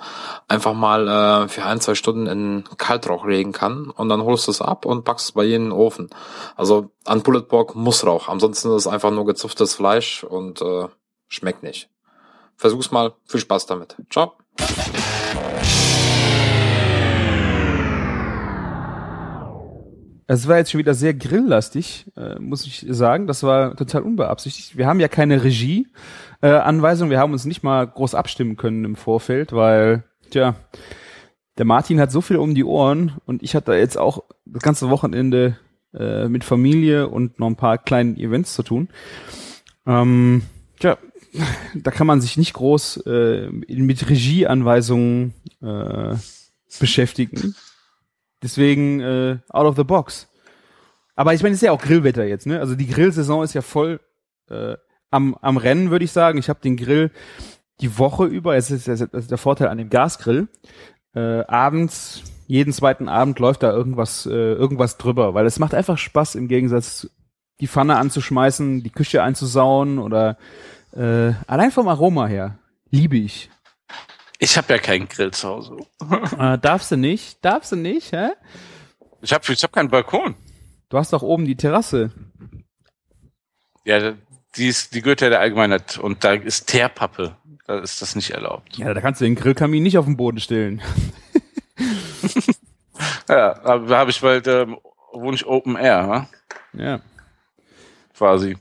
einfach mal äh, für ein, zwei Stunden in Kaltrauch legen kann und dann holst du es ab und packst es bei jedem Ofen. Also an Bullet Pork muss Rauch, ansonsten ist es einfach nur gezupftes Fleisch und äh, schmeckt nicht. Versuch's mal, viel Spaß damit. Ciao. Es war jetzt schon wieder sehr grilllastig, äh, muss ich sagen. Das war total unbeabsichtigt. Wir haben ja keine Regie-Anweisung. Äh, wir haben uns nicht mal groß abstimmen können im Vorfeld, weil, tja, der Martin hat so viel um die Ohren und ich hatte jetzt auch das ganze Wochenende äh, mit Familie und noch ein paar kleinen Events zu tun. Ähm, tja, da kann man sich nicht groß äh, mit Regieanweisungen äh, beschäftigen. Deswegen äh, out of the box. Aber ich meine, es ist ja auch Grillwetter jetzt, ne? Also die Grillsaison ist ja voll äh, am, am Rennen, würde ich sagen. Ich habe den Grill die Woche über, es ist, ist der Vorteil an dem Gasgrill, äh, abends, jeden zweiten Abend läuft da irgendwas, äh, irgendwas drüber, weil es macht einfach Spaß im Gegensatz die Pfanne anzuschmeißen, die Küche einzusauen oder äh, allein vom Aroma her. Liebe ich. Ich habe ja keinen Grill zu Hause. äh, darfst du nicht? Darfst du nicht, hä? Ich habe ich hab keinen Balkon. Du hast doch oben die Terrasse. Ja, die ist, die gehört ja der Allgemeinheit und da ist Teerpappe. Da ist das nicht erlaubt. Ja, da kannst du den Grillkamin nicht auf den Boden stellen. ja, da habe ich bald, ähm, wohne ich Open Air, ha? Ja. Quasi.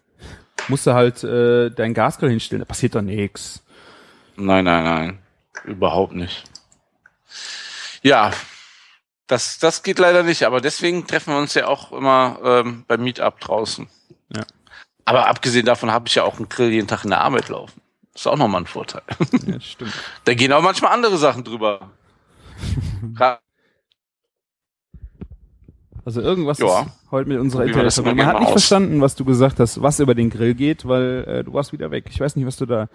Musst du halt äh, deinen Gasgrill hinstellen, da passiert doch nichts. Nein, nein, nein. Überhaupt nicht. Ja, das, das geht leider nicht, aber deswegen treffen wir uns ja auch immer ähm, beim Meetup draußen. Ja. Aber abgesehen davon habe ich ja auch einen Grill jeden Tag in der Arbeit laufen. Das ist auch nochmal ein Vorteil. Ja, stimmt. da gehen auch manchmal andere Sachen drüber. Also irgendwas Ja. ist heute mit unserer mal Man hat nicht aus. verstanden, was du gesagt hast, was über den Grill geht, weil äh, du warst wieder weg. Ich weiß nicht, was du da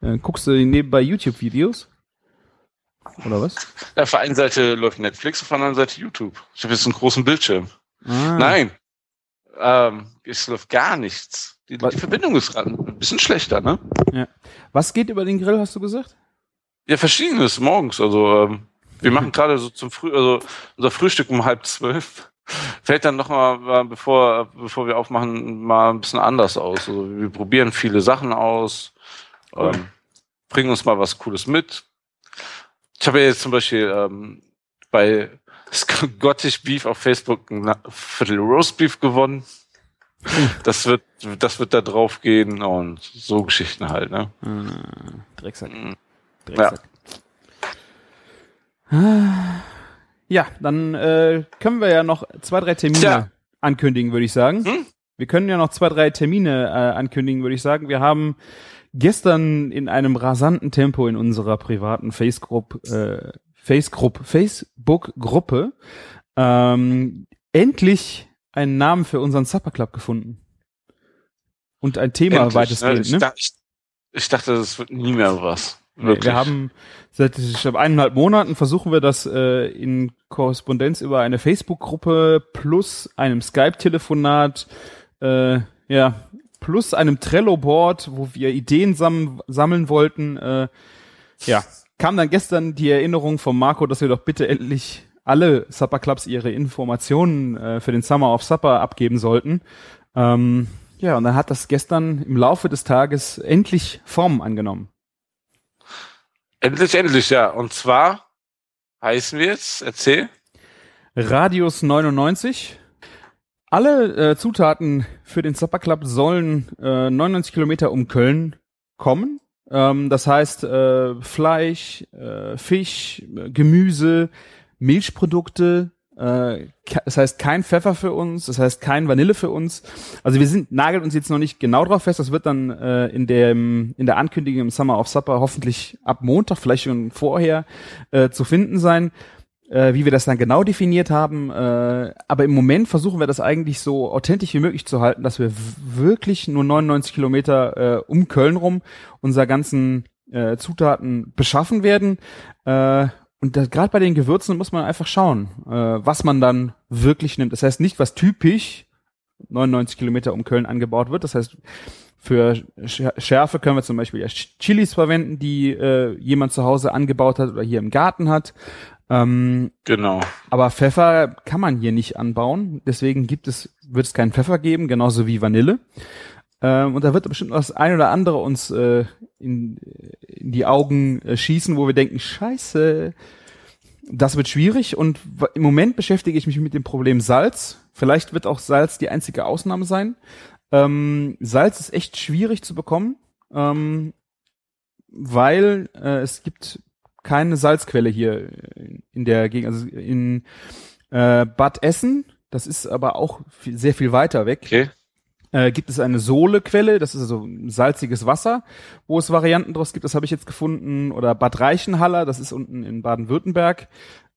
äh, guckst du nebenbei YouTube-Videos? Oder was? Auf der einen Seite läuft Netflix, auf der anderen Seite YouTube. Ich habe jetzt einen großen Bildschirm. Ah, Nein, ähm, es läuft gar nichts. Die, die Verbindung ist gerade ein bisschen schlechter, ne? Was geht über den Grill, hast du gesagt? Ja, verschiedenes morgens. Also ähm, wir machen gerade so zum Früh, also unser Frühstück um halb zwölf fällt dann noch mal, äh, bevor bevor wir aufmachen, mal ein bisschen anders aus. Also wir probieren viele Sachen aus, ähm, bringen uns mal was Cooles mit. Ich habe ja jetzt zum Beispiel ähm, bei Scottish Beef auf Facebook ein Viertel Roast Beef gewonnen. Das wird, das wird da drauf gehen und so Geschichten halt, ne? Ah, Drecksack. Mhm. Drecksack. Ah, Ja, dann äh, können wir ja noch zwei, drei Termine Tja. ankündigen, würde ich sagen. Hm? Wir können ja noch zwei, drei Termine äh, ankündigen, würde ich sagen. Wir haben gestern in einem rasanten Tempo in unserer privaten Facebook, äh, Facebook, Facebook-Gruppe ähm, endlich einen Namen für unseren Supper Club gefunden. Und ein Thema Endlich, weitestgehend. Ich, ne? dachte, ich, ich dachte, das wird nie mehr was. Nee, wir haben seit ich glaube, eineinhalb Monaten versuchen wir das äh, in Korrespondenz über eine Facebook-Gruppe plus einem Skype-Telefonat, äh, ja, plus einem Trello-Board, wo wir Ideen sam sammeln wollten. Äh, ja, kam dann gestern die Erinnerung von Marco, dass wir doch bitte endlich alle Supper Clubs ihre Informationen äh, für den Summer of Supper abgeben sollten. Ähm, ja, und dann hat das gestern im Laufe des Tages endlich Form angenommen. endlich, endlich, ja. Und zwar heißen wir jetzt, erzähl. Radius 99. Alle äh, Zutaten für den Supper Club sollen äh, 99 Kilometer um Köln kommen. Ähm, das heißt äh, Fleisch, äh, Fisch, äh, Gemüse, Milchprodukte. Äh, das heißt kein Pfeffer für uns, das heißt kein Vanille für uns. Also wir sind nageln uns jetzt noch nicht genau drauf fest. Das wird dann äh, in dem in der Ankündigung im Summer of Supper hoffentlich ab Montag, vielleicht schon vorher äh, zu finden sein äh, wie wir das dann genau definiert haben. Äh, aber im Moment versuchen wir das eigentlich so authentisch wie möglich zu halten, dass wir wirklich nur 99 Kilometer äh, um Köln rum unser ganzen äh, Zutaten beschaffen werden. Äh, und und gerade bei den Gewürzen muss man einfach schauen, äh, was man dann wirklich nimmt. Das heißt nicht, was typisch 99 Kilometer um Köln angebaut wird. Das heißt, für Schärfe können wir zum Beispiel ja Chilis verwenden, die äh, jemand zu Hause angebaut hat oder hier im Garten hat. Ähm, genau. Aber Pfeffer kann man hier nicht anbauen. Deswegen gibt es, wird es keinen Pfeffer geben, genauso wie Vanille. Ähm, und da wird bestimmt das ein oder andere uns äh, in, in die Augen äh, schießen, wo wir denken, scheiße, das wird schwierig. Und im Moment beschäftige ich mich mit dem Problem Salz. Vielleicht wird auch Salz die einzige Ausnahme sein. Ähm, Salz ist echt schwierig zu bekommen, ähm, weil äh, es gibt keine Salzquelle hier in der Gegend. Also in äh, Bad Essen, das ist aber auch viel, sehr viel weiter weg. Okay äh, gibt es eine Sohlequelle, das ist also salziges Wasser, wo es Varianten draus gibt, das habe ich jetzt gefunden, oder Bad Reichenhaller, das ist unten in Baden-Württemberg.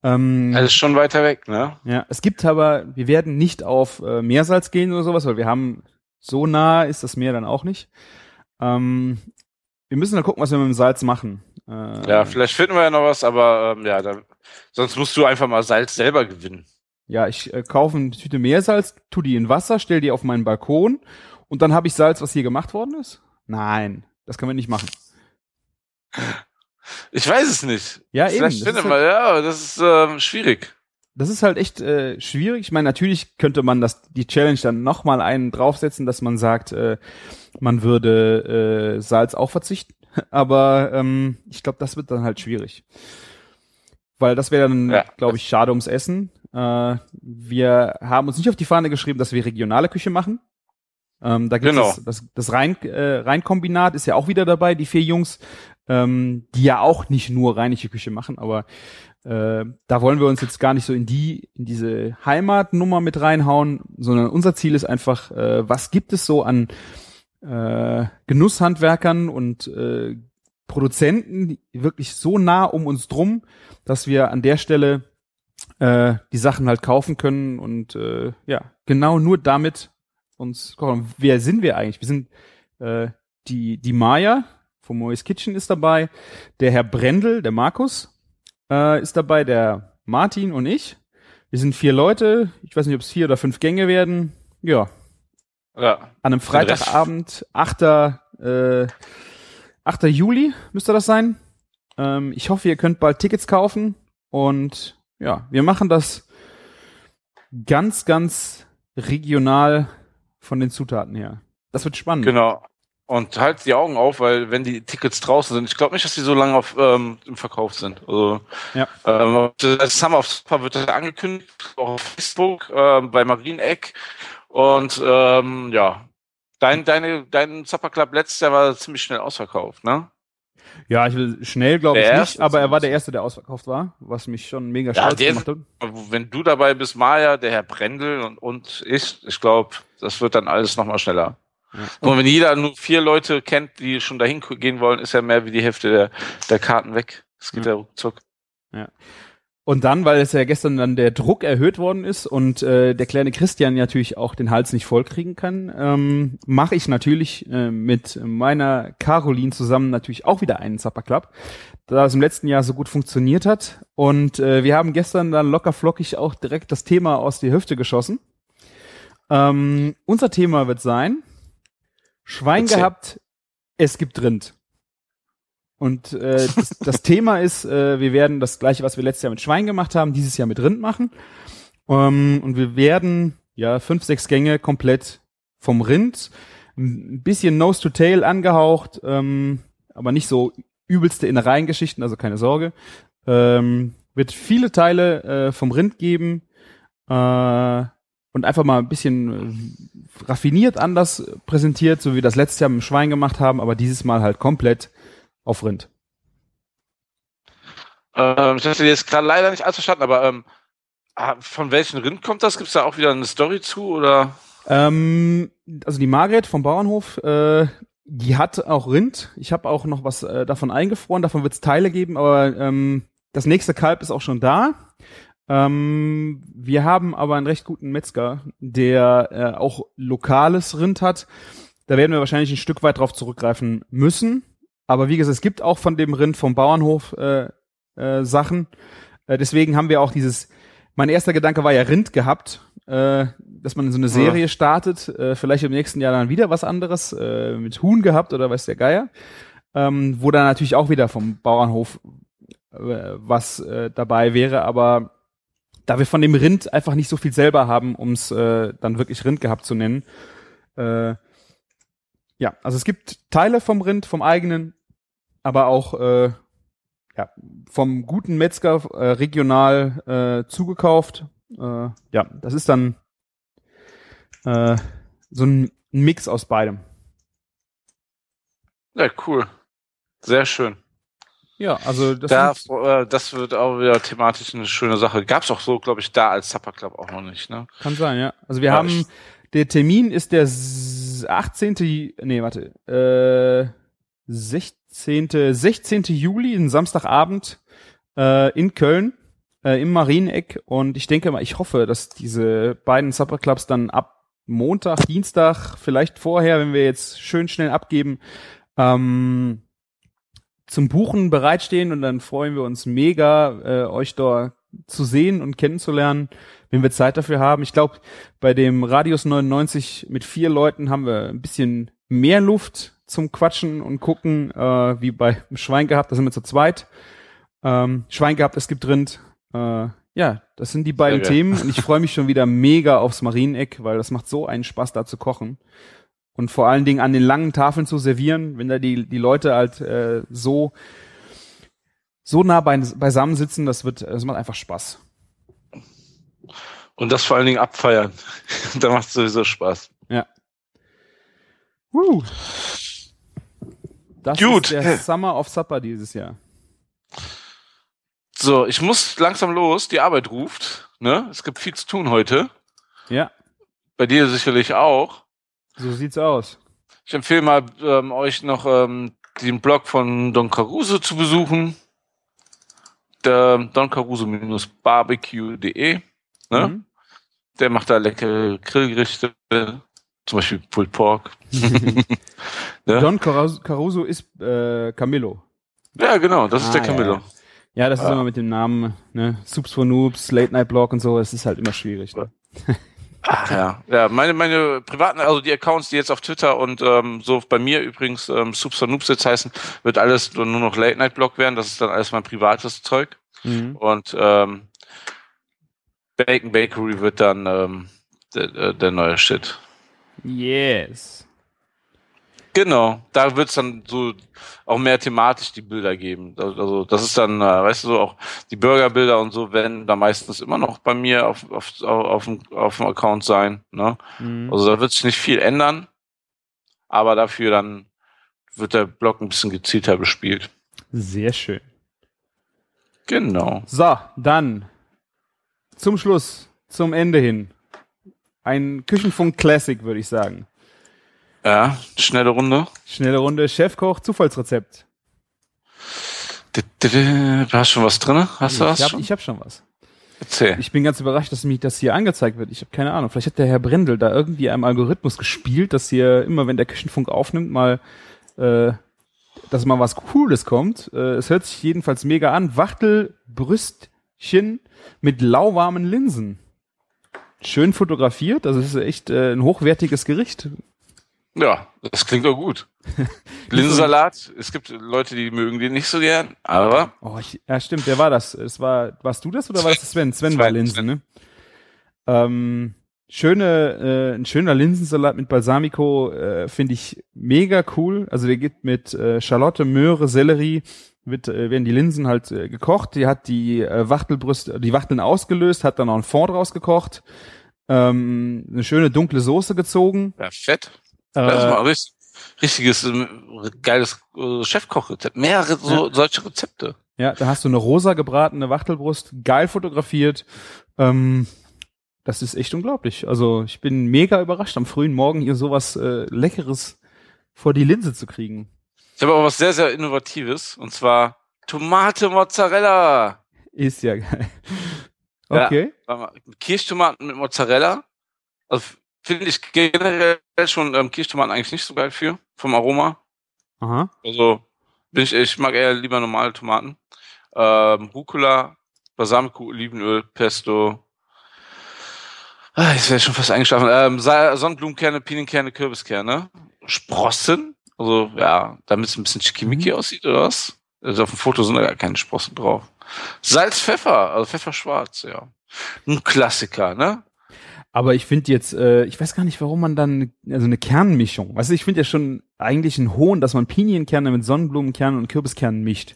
Ähm, das ist schon weiter weg, ne? Ja, es gibt aber, wir werden nicht auf äh, Meersalz gehen oder sowas, weil wir haben, so nah ist das Meer dann auch nicht. Ähm, wir müssen dann gucken, was wir mit dem Salz machen. Äh, ja, vielleicht finden wir ja noch was, aber ähm, ja, da, sonst musst du einfach mal Salz selber gewinnen. Ja, ich äh, kaufe eine Tüte Meersalz, tu die in Wasser, stell die auf meinen Balkon und dann habe ich Salz, was hier gemacht worden ist? Nein, das können wir nicht machen. Ich weiß es nicht. Ja, Vielleicht eben. Finde mal, halt, ja, das ist äh, schwierig. Das ist halt echt äh, schwierig. Ich meine, natürlich könnte man das die Challenge dann noch mal einen draufsetzen, dass man sagt, äh, man würde äh, Salz auch verzichten. Aber ähm, ich glaube, das wird dann halt schwierig. Weil das wäre dann, ja. glaube ich, schade ums Essen. Äh, wir haben uns nicht auf die Fahne geschrieben, dass wir regionale Küche machen. Ähm, da gibt genau. es das, das Rhein, äh, Rheinkombinat ist ja auch wieder dabei, die vier Jungs, ähm, die ja auch nicht nur rheinische Küche machen, aber äh, da wollen wir uns jetzt gar nicht so in die, in diese Heimatnummer mit reinhauen, sondern unser Ziel ist einfach, äh, was gibt es so an äh, Genusshandwerkern und äh, Produzenten wirklich so nah um uns drum, dass wir an der Stelle äh, die Sachen halt kaufen können und äh, ja, genau nur damit uns kochen. Wer sind wir eigentlich? Wir sind äh, die, die Maya vom Mois Kitchen ist dabei, der Herr Brendel, der Markus, äh, ist dabei, der Martin und ich. Wir sind vier Leute. Ich weiß nicht, ob es vier oder fünf Gänge werden. Ja. Ja. An einem Freitagabend, 8. Äh, 8. Juli müsste das sein. Ähm, ich hoffe, ihr könnt bald Tickets kaufen und ja, wir machen das ganz, ganz regional von den Zutaten her. Das wird spannend. Genau. Und halt die Augen auf, weil wenn die Tickets draußen sind, ich glaube nicht, dass die so lange auf, ähm, im Verkauf sind. Also ja. ähm, das Summer of Super wird angekündigt, auch auf Facebook, ähm, bei Marieneck. Und ähm, ja, dein, deine, dein Supper Club letztes Jahr war ziemlich schnell ausverkauft, ne? Ja, ich will schnell glaube ich nicht, aber er war der Erste, der ausverkauft war, was mich schon mega ja, stolz gemacht hat. Wenn du dabei bist, Maja, der Herr Brendel und, und ich, ich glaube, das wird dann alles nochmal schneller. Und wenn jeder nur vier Leute kennt, die schon dahin gehen wollen, ist ja mehr wie die Hälfte der, der Karten weg. Das geht ja, ja ruckzuck. Ja. Und dann, weil es ja gestern dann der Druck erhöht worden ist und äh, der kleine Christian natürlich auch den Hals nicht vollkriegen kann, ähm, mache ich natürlich äh, mit meiner Caroline zusammen natürlich auch wieder einen Zapper Club, da es im letzten Jahr so gut funktioniert hat. Und äh, wir haben gestern dann locker flockig auch direkt das Thema aus der Hüfte geschossen. Ähm, unser Thema wird sein, Schwein Erzähl. gehabt, es gibt Rind. Und äh, das, das Thema ist, äh, wir werden das gleiche, was wir letztes Jahr mit Schwein gemacht haben, dieses Jahr mit Rind machen. Ähm, und wir werden ja fünf, sechs Gänge komplett vom Rind, ein bisschen Nose to Tail angehaucht, ähm, aber nicht so übelste Innereiengeschichten, also keine Sorge. Ähm, wird viele Teile äh, vom Rind geben äh, und einfach mal ein bisschen raffiniert anders präsentiert, so wie wir das letztes Jahr mit dem Schwein gemacht haben, aber dieses Mal halt komplett auf Rind. Ähm, ich hatte jetzt gerade leider nicht alles verstanden, aber ähm, ah, von welchem Rind kommt das? Gibt es da auch wieder eine Story zu oder? Ähm, also die Margret vom Bauernhof, äh, die hat auch Rind. Ich habe auch noch was äh, davon eingefroren. Davon wird es Teile geben, aber ähm, das nächste Kalb ist auch schon da. Ähm, wir haben aber einen recht guten Metzger, der äh, auch lokales Rind hat. Da werden wir wahrscheinlich ein Stück weit drauf zurückgreifen müssen. Aber wie gesagt, es gibt auch von dem Rind vom Bauernhof äh, äh, Sachen. Äh, deswegen haben wir auch dieses, mein erster Gedanke war ja Rind gehabt, äh, dass man so eine Serie startet, äh, vielleicht im nächsten Jahr dann wieder was anderes, äh, mit Huhn gehabt oder weiß der Geier, ähm, wo dann natürlich auch wieder vom Bauernhof äh, was äh, dabei wäre, aber da wir von dem Rind einfach nicht so viel selber haben, um es äh, dann wirklich Rind gehabt zu nennen. Äh, ja, also es gibt Teile vom Rind, vom eigenen, aber auch äh, ja, vom guten Metzger äh, regional äh, zugekauft. Äh, ja, das ist dann äh, so ein Mix aus beidem. Ja, cool. Sehr schön. Ja, also das, Da, sind, äh, das wird auch wieder thematisch eine schöne Sache. Gab's auch so, glaube ich, da als Supper Club auch noch nicht, ne? kann sein, ja. Also wir Ja, haben, der Termin ist der s- 18. Ju- Nee, warte. Äh, 16. 16. Juli, ein Samstagabend äh, in Köln äh, im Marieneck und ich denke mal, ich hoffe, dass diese beiden Supper Clubs dann ab Montag, Dienstag, vielleicht vorher, wenn wir jetzt schön schnell abgeben, ähm, zum Buchen bereitstehen und dann freuen wir uns mega, äh, euch da zu sehen und kennenzulernen, wenn wir Zeit dafür haben. Ich glaube, bei dem Radius 99 mit vier Leuten haben wir ein bisschen mehr Luft zum Quatschen und gucken, äh, wie bei Schwein gehabt, da sind wir zu zweit. Ähm, Schwein gehabt, es gibt Rind. Äh, ja, das sind die beiden Sehr. Themen und ich freue mich schon wieder mega aufs Marieneck, weil das macht so einen Spaß, da zu kochen. Und vor allen Dingen an den langen Tafeln zu servieren, wenn da die, die Leute halt äh, so, so nah bei, beisammen sitzen, das wird, das macht einfach Spaß. Und das vor allen Dingen abfeiern. da macht sowieso Spaß. Woo. Das Gut. ist der Summer of Supper dieses Jahr. So, ich muss langsam los. Die Arbeit ruft. Ne? Es gibt viel zu tun heute. Ja, Bei dir sicherlich auch. so sieht's aus. Ich empfehle mal ähm, euch noch ähm, den Blog von Don Caruso zu besuchen. Der doncaruso-barbecue.de. Ne? Mhm. Der macht da leckere Grillgerichte, zum Beispiel Pulled Pork. Ja. Don Caruso, Caruso ist äh, Camillo. Ja, genau, das ist Ah, der ja, Camillo. ja. Ja, das ist Ah. immer mit dem Namen, ne? Soups for Noobs, Late Night Blog und so, es ist halt immer schwierig. Ne? Ach ja. Ja, meine, meine privaten, also die Accounts, die jetzt auf Twitter und ähm, so bei mir übrigens ähm, Soups for Noobs jetzt heißen, wird alles nur noch Late Night Blog werden. Das ist dann alles mein privates Zeug. Mhm. Und ähm, Bacon Bakery wird dann ähm, der, der, der neue Shit. Yes. Genau, da wird's dann so auch mehr thematisch die Bilder geben. Also das ist dann, äh, weißt du, so auch die Burgerbilder und so werden da meistens immer noch bei mir auf, auf, auf, dem, auf dem Account sein. Ne? Mhm. Also da wird sich nicht viel ändern, aber dafür dann wird der Blog ein bisschen gezielter bespielt. Sehr schön. Genau. So, dann zum Schluss, zum Ende hin. Ein Küchenfunk Classic, würde ich sagen. Ja, schnelle Runde. Schnelle Runde, Chefkoch, Zufallsrezept. Du hast schon was drin? Hast du was ich habe schon was. Erzähl. Ich bin ganz überrascht, dass mich das hier angezeigt wird. Ich habe keine Ahnung. Vielleicht hat der Herr Brendel da irgendwie einem Algorithmus gespielt, dass hier immer, wenn der Küchenfunk aufnimmt, mal, äh, dass mal was Cooles kommt. Äh, es hört sich jedenfalls mega an. Wachtelbrüstchen mit lauwarmen Linsen. Schön fotografiert. Also es ist echt äh, ein hochwertiges Gericht. Ja, das klingt doch gut. Linsensalat, es gibt Leute, die mögen den nicht so gern, aber Oh, ich, ja, stimmt, wer war das? Es war, warst du das oder war das Sven? Sven war Linsen, ne? Ähm, schöne, äh, ein schöner Linsensalat mit Balsamico äh, finde ich mega cool. Also der geht mit äh, Schalotte, Möhre, Sellerie, wird, äh, werden die Linsen halt äh, gekocht. Die hat die äh, Wachtelbrüste, die Wachteln ausgelöst, hat dann noch ein Fond draus gekocht. Ähm, eine schöne dunkle Soße gezogen. ja, fett. Das ist Äh, mal richtig, richtiges, ähm, geiles äh, Chefkochrezept. Mehrere so, solche Rezepte. Ja, da hast du eine rosa gebratene Wachtelbrust, geil fotografiert. Ähm, das ist echt unglaublich. Also ich bin mega überrascht, am frühen Morgen hier sowas äh, Leckeres vor die Linse zu kriegen. Ich habe aber was sehr, sehr Innovatives, und zwar Tomate Mozzarella. Ist ja geil. Ja. Okay. Mal, Kirschtomaten mit Mozzarella. Also finde ich generell schon ähm, Kirschtomaten eigentlich nicht so geil für, vom Aroma. Aha. Also bin ich, ich mag eher lieber normale Tomaten. ähm, Rucola, Balsamico, Olivenöl, Pesto. Ah, jetzt wäre schon fast eingeschlafen. Ähm, Sonnenblumenkerne, Pinienkerne, Kürbiskerne, Sprossen. Also ja, damit es ein bisschen schickimicki aussieht oder was? Also auf dem Foto sind da gar keine Sprossen drauf. Salz, Pfeffer, also Pfefferschwarz, ja. Ein Klassiker, ne? Aber ich finde jetzt, äh, ich weiß gar nicht, warum man dann also eine Kernmischung. Weißt du, ich finde ja schon eigentlich ein Hohn, dass man Pinienkerne mit Sonnenblumenkernen und Kürbiskernen mischt.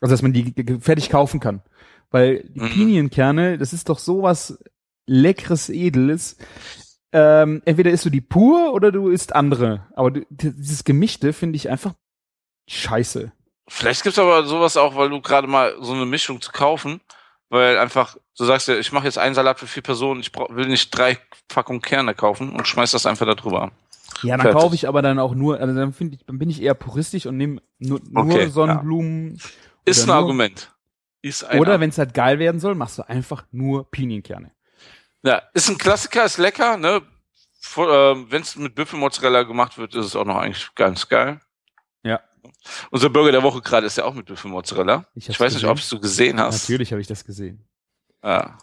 Also dass man die fertig kaufen kann. Weil die Mhm. Pinienkerne, das ist doch sowas leckeres, edles. Ähm, entweder isst du die pur oder du isst andere. Aber du, dieses Gemischte finde ich einfach scheiße. Vielleicht gibt's aber sowas auch, weil du gerade mal so eine Mischung zu kaufen, weil einfach, du sagst ja, ich mache jetzt einen Salat für vier Personen, ich brauch, will nicht drei Packungen Kerne kaufen und schmeiß das einfach da drüber. Ja, dann Fertig. kaufe ich aber dann auch nur, also dann finde ich, dann bin ich eher puristisch und nehme nur, nur Okay, Sonnenblumen. Ist ein nur- Argument. Ist ein Oder wenn es halt geil werden soll, machst du einfach nur Pinienkerne. Ja, ist ein Klassiker, ist lecker, ne? Ähm, wenn es mit Büffelmozzarella gemacht wird, ist es auch noch eigentlich ganz geil. Ja. Unser Burger der Woche gerade ist ja auch mit Büffelmozzarella. Ich Ich, weiß nicht, gesehen. ob du gesehen hast. Natürlich habe ich das gesehen. Ja.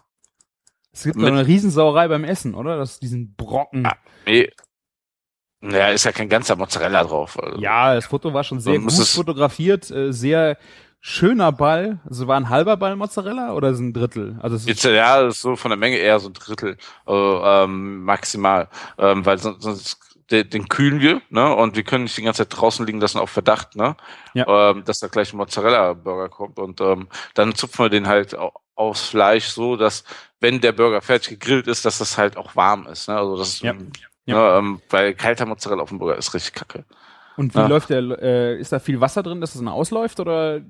Es gibt Mit- doch eine Riesensauerei beim Essen, oder? Das diesen Brocken. Ah. Nee. Naja, ist ja kein ganzer Mozzarella drauf. Also. Ja, das Foto war schon sehr gut fotografiert, äh, sehr schöner Ball. Also war ein halber Ball Mozzarella oder ist ein Drittel? Also es ist, ja, das ist so von der Menge eher so ein Drittel, also, ähm, maximal, ähm, weil sonst, sonst den, den kühlen wir, ne, und wir können nicht die ganze Zeit draußen liegen lassen auf Verdacht, ne, Ja. ähm, dass da gleich ein Mozzarella-Burger kommt und ähm, dann zupfen wir den halt au- aufs Fleisch so, dass wenn der Burger fertig gegrillt ist, dass das halt auch warm ist, ne, also das, Ja. ähm, Ja. Ne, ähm, weil kalter Mozzarella auf dem Burger ist richtig kacke. und wie ja. läuft der? Äh, ist da viel Wasser drin, dass das dann ausläuft oder?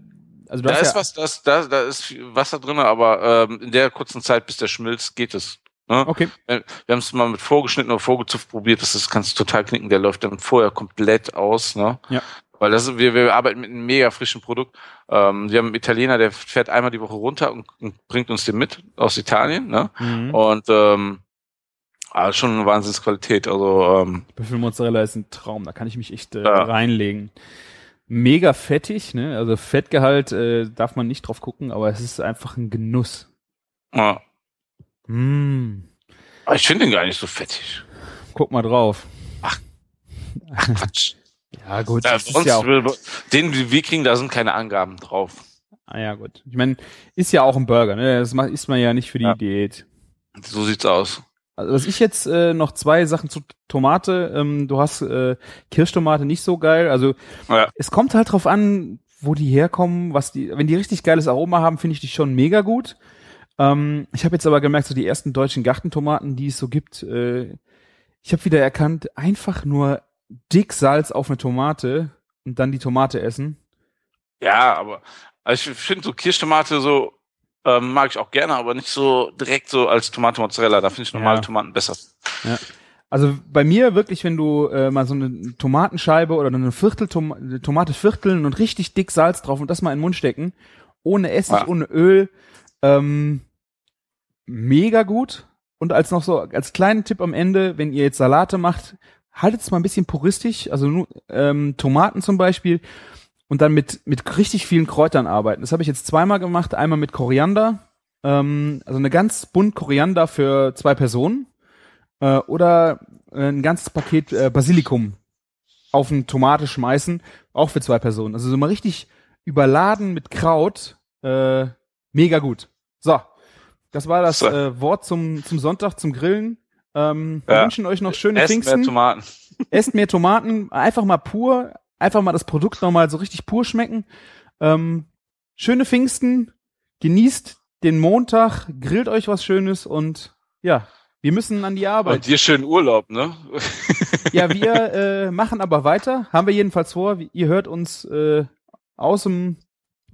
Also Da ist ja, was, das, da, da ist Wasser drin, aber ähm, in der kurzen Zeit, bis der schmilzt, geht es. Ne? Okay. Wir haben es mal mit vorgeschnitten oder vorgezupft probiert, das ist, kannst du total knicken, der läuft dann vorher komplett aus, ne? Ja. Weil das wir, wir arbeiten mit einem mega frischen Produkt. Ähm, wir haben einen Italiener, der fährt einmal die Woche runter und, und bringt uns den mit aus Italien, ne? Mhm. Und ähm, ah, schon eine Wahnsinnsqualität. Also ähm, Büffelmozzarella ist ein Traum, da kann ich mich echt äh, Ja. reinlegen. Mega fettig, ne? Also Fettgehalt äh, darf man nicht drauf gucken, aber es ist einfach ein Genuss. ja. Mm. Aber ich finde den gar nicht so fettig. Guck mal drauf. Quatsch. Ja, gut. Ja, ja auch, den, kriegen, da sind keine Angaben drauf. ah, ja, gut. Ich meine, ist ja auch ein Burger, ne? Das isst man ja nicht für die Ja. Diät. So sieht's aus. Also was ich jetzt äh, noch zwei Sachen zu Tomate. Ähm, du hast äh, Kirschtomate nicht so geil. Also Ja. es kommt halt drauf an, wo die herkommen, was die, wenn die richtig geiles Aroma haben, finde ich die schon mega gut. Ähm, ich habe jetzt aber gemerkt, so die ersten deutschen Gartentomaten, die es so gibt, äh, ich habe wieder erkannt, einfach nur dick Salz auf eine Tomate und dann die Tomate essen. Ja, aber also ich finde so Kirschtomate so ähm, mag ich auch gerne, aber nicht so direkt so als Tomate Mozzarella. Da finde ich normale Ja. Tomaten besser. Also bei mir wirklich, wenn du äh, mal so eine Tomatenscheibe oder eine Viertel Tom Tomate vierteln und richtig dick Salz drauf und das mal in den Mund stecken, ohne Essig, Ja. ohne Öl, ähm, mega gut. Und als noch so als kleinen Tipp am Ende, wenn ihr jetzt Salate macht, haltet es mal ein bisschen puristisch, also nur ähm, Tomaten zum Beispiel und dann mit mit richtig vielen Kräutern arbeiten. Das habe ich jetzt zweimal gemacht, einmal mit Koriander, ähm, also eine ganz bunt Koriander für zwei Personen äh, oder äh, ein ganzes Paket äh, Basilikum auf eine Tomate schmeißen, auch für zwei Personen. Also so mal richtig überladen mit Kraut, äh, mega gut. So, das war das äh, Wort zum, zum Sonntag, zum Grillen. Ähm, Wir Ja. wünschen euch noch schöne Esst mehr Pfingsten. Tomaten. Esst mehr Tomaten, einfach mal pur, einfach mal das Produkt nochmal so richtig pur schmecken. Ähm, schöne Pfingsten, genießt den Montag, grillt euch was Schönes und ja, wir müssen an die Arbeit. Und dir schönen Urlaub, ne? Ja, wir äh, machen aber weiter. Haben wir jedenfalls vor. Ihr hört uns äh, aus dem,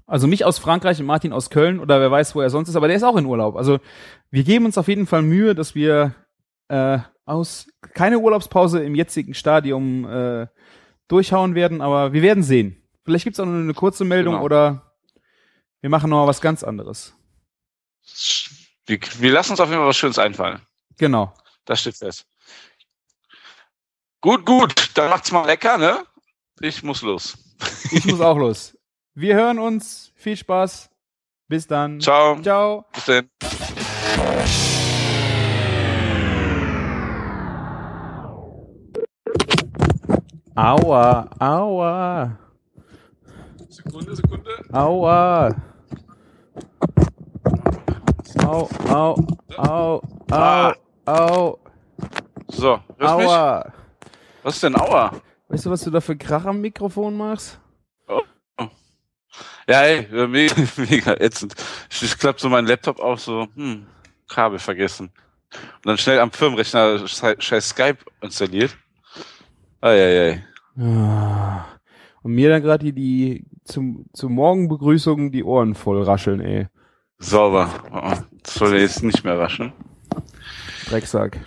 also mich aus Frankreich und Martin aus Köln oder wer weiß, wo er sonst ist, aber der ist auch in Urlaub. Also wir geben uns auf jeden Fall Mühe, dass wir äh, aus keine Urlaubspause im jetzigen Stadium äh, durchhauen werden, aber wir werden sehen. Vielleicht gibt's auch nur eine kurze Meldung Genau. oder wir machen noch mal was ganz anderes. Wir, wir lassen uns auf jeden Fall was Schönes einfallen. Genau. Das steht fest. Gut, gut. Dann macht's mal lecker, ne? Ich muss los. Ich muss auch los. Wir hören uns. Viel Spaß. Bis dann. Ciao. Ciao. Bis dann. Aua, aua, Sekunde, Sekunde. aua. Au, au, au, au, au, So, hörst mich? aua. Was ist denn Aua? Weißt du, was du da für Krach am Mikrofon machst? Ja, ey, äh, mega, mega ätzend. Ich, klappe so meinen Laptop auf, so, hm, Kabel vergessen. Und dann schnell am Firmenrechner schei- scheiß Skype installiert. Eieiei. Ah. Und mir dann gerade die, die zum, zur Morgenbegrüßung die Ohren voll rascheln, ey. Sauber. Oh, Das soll jetzt nicht mehr raschen. Drecksack.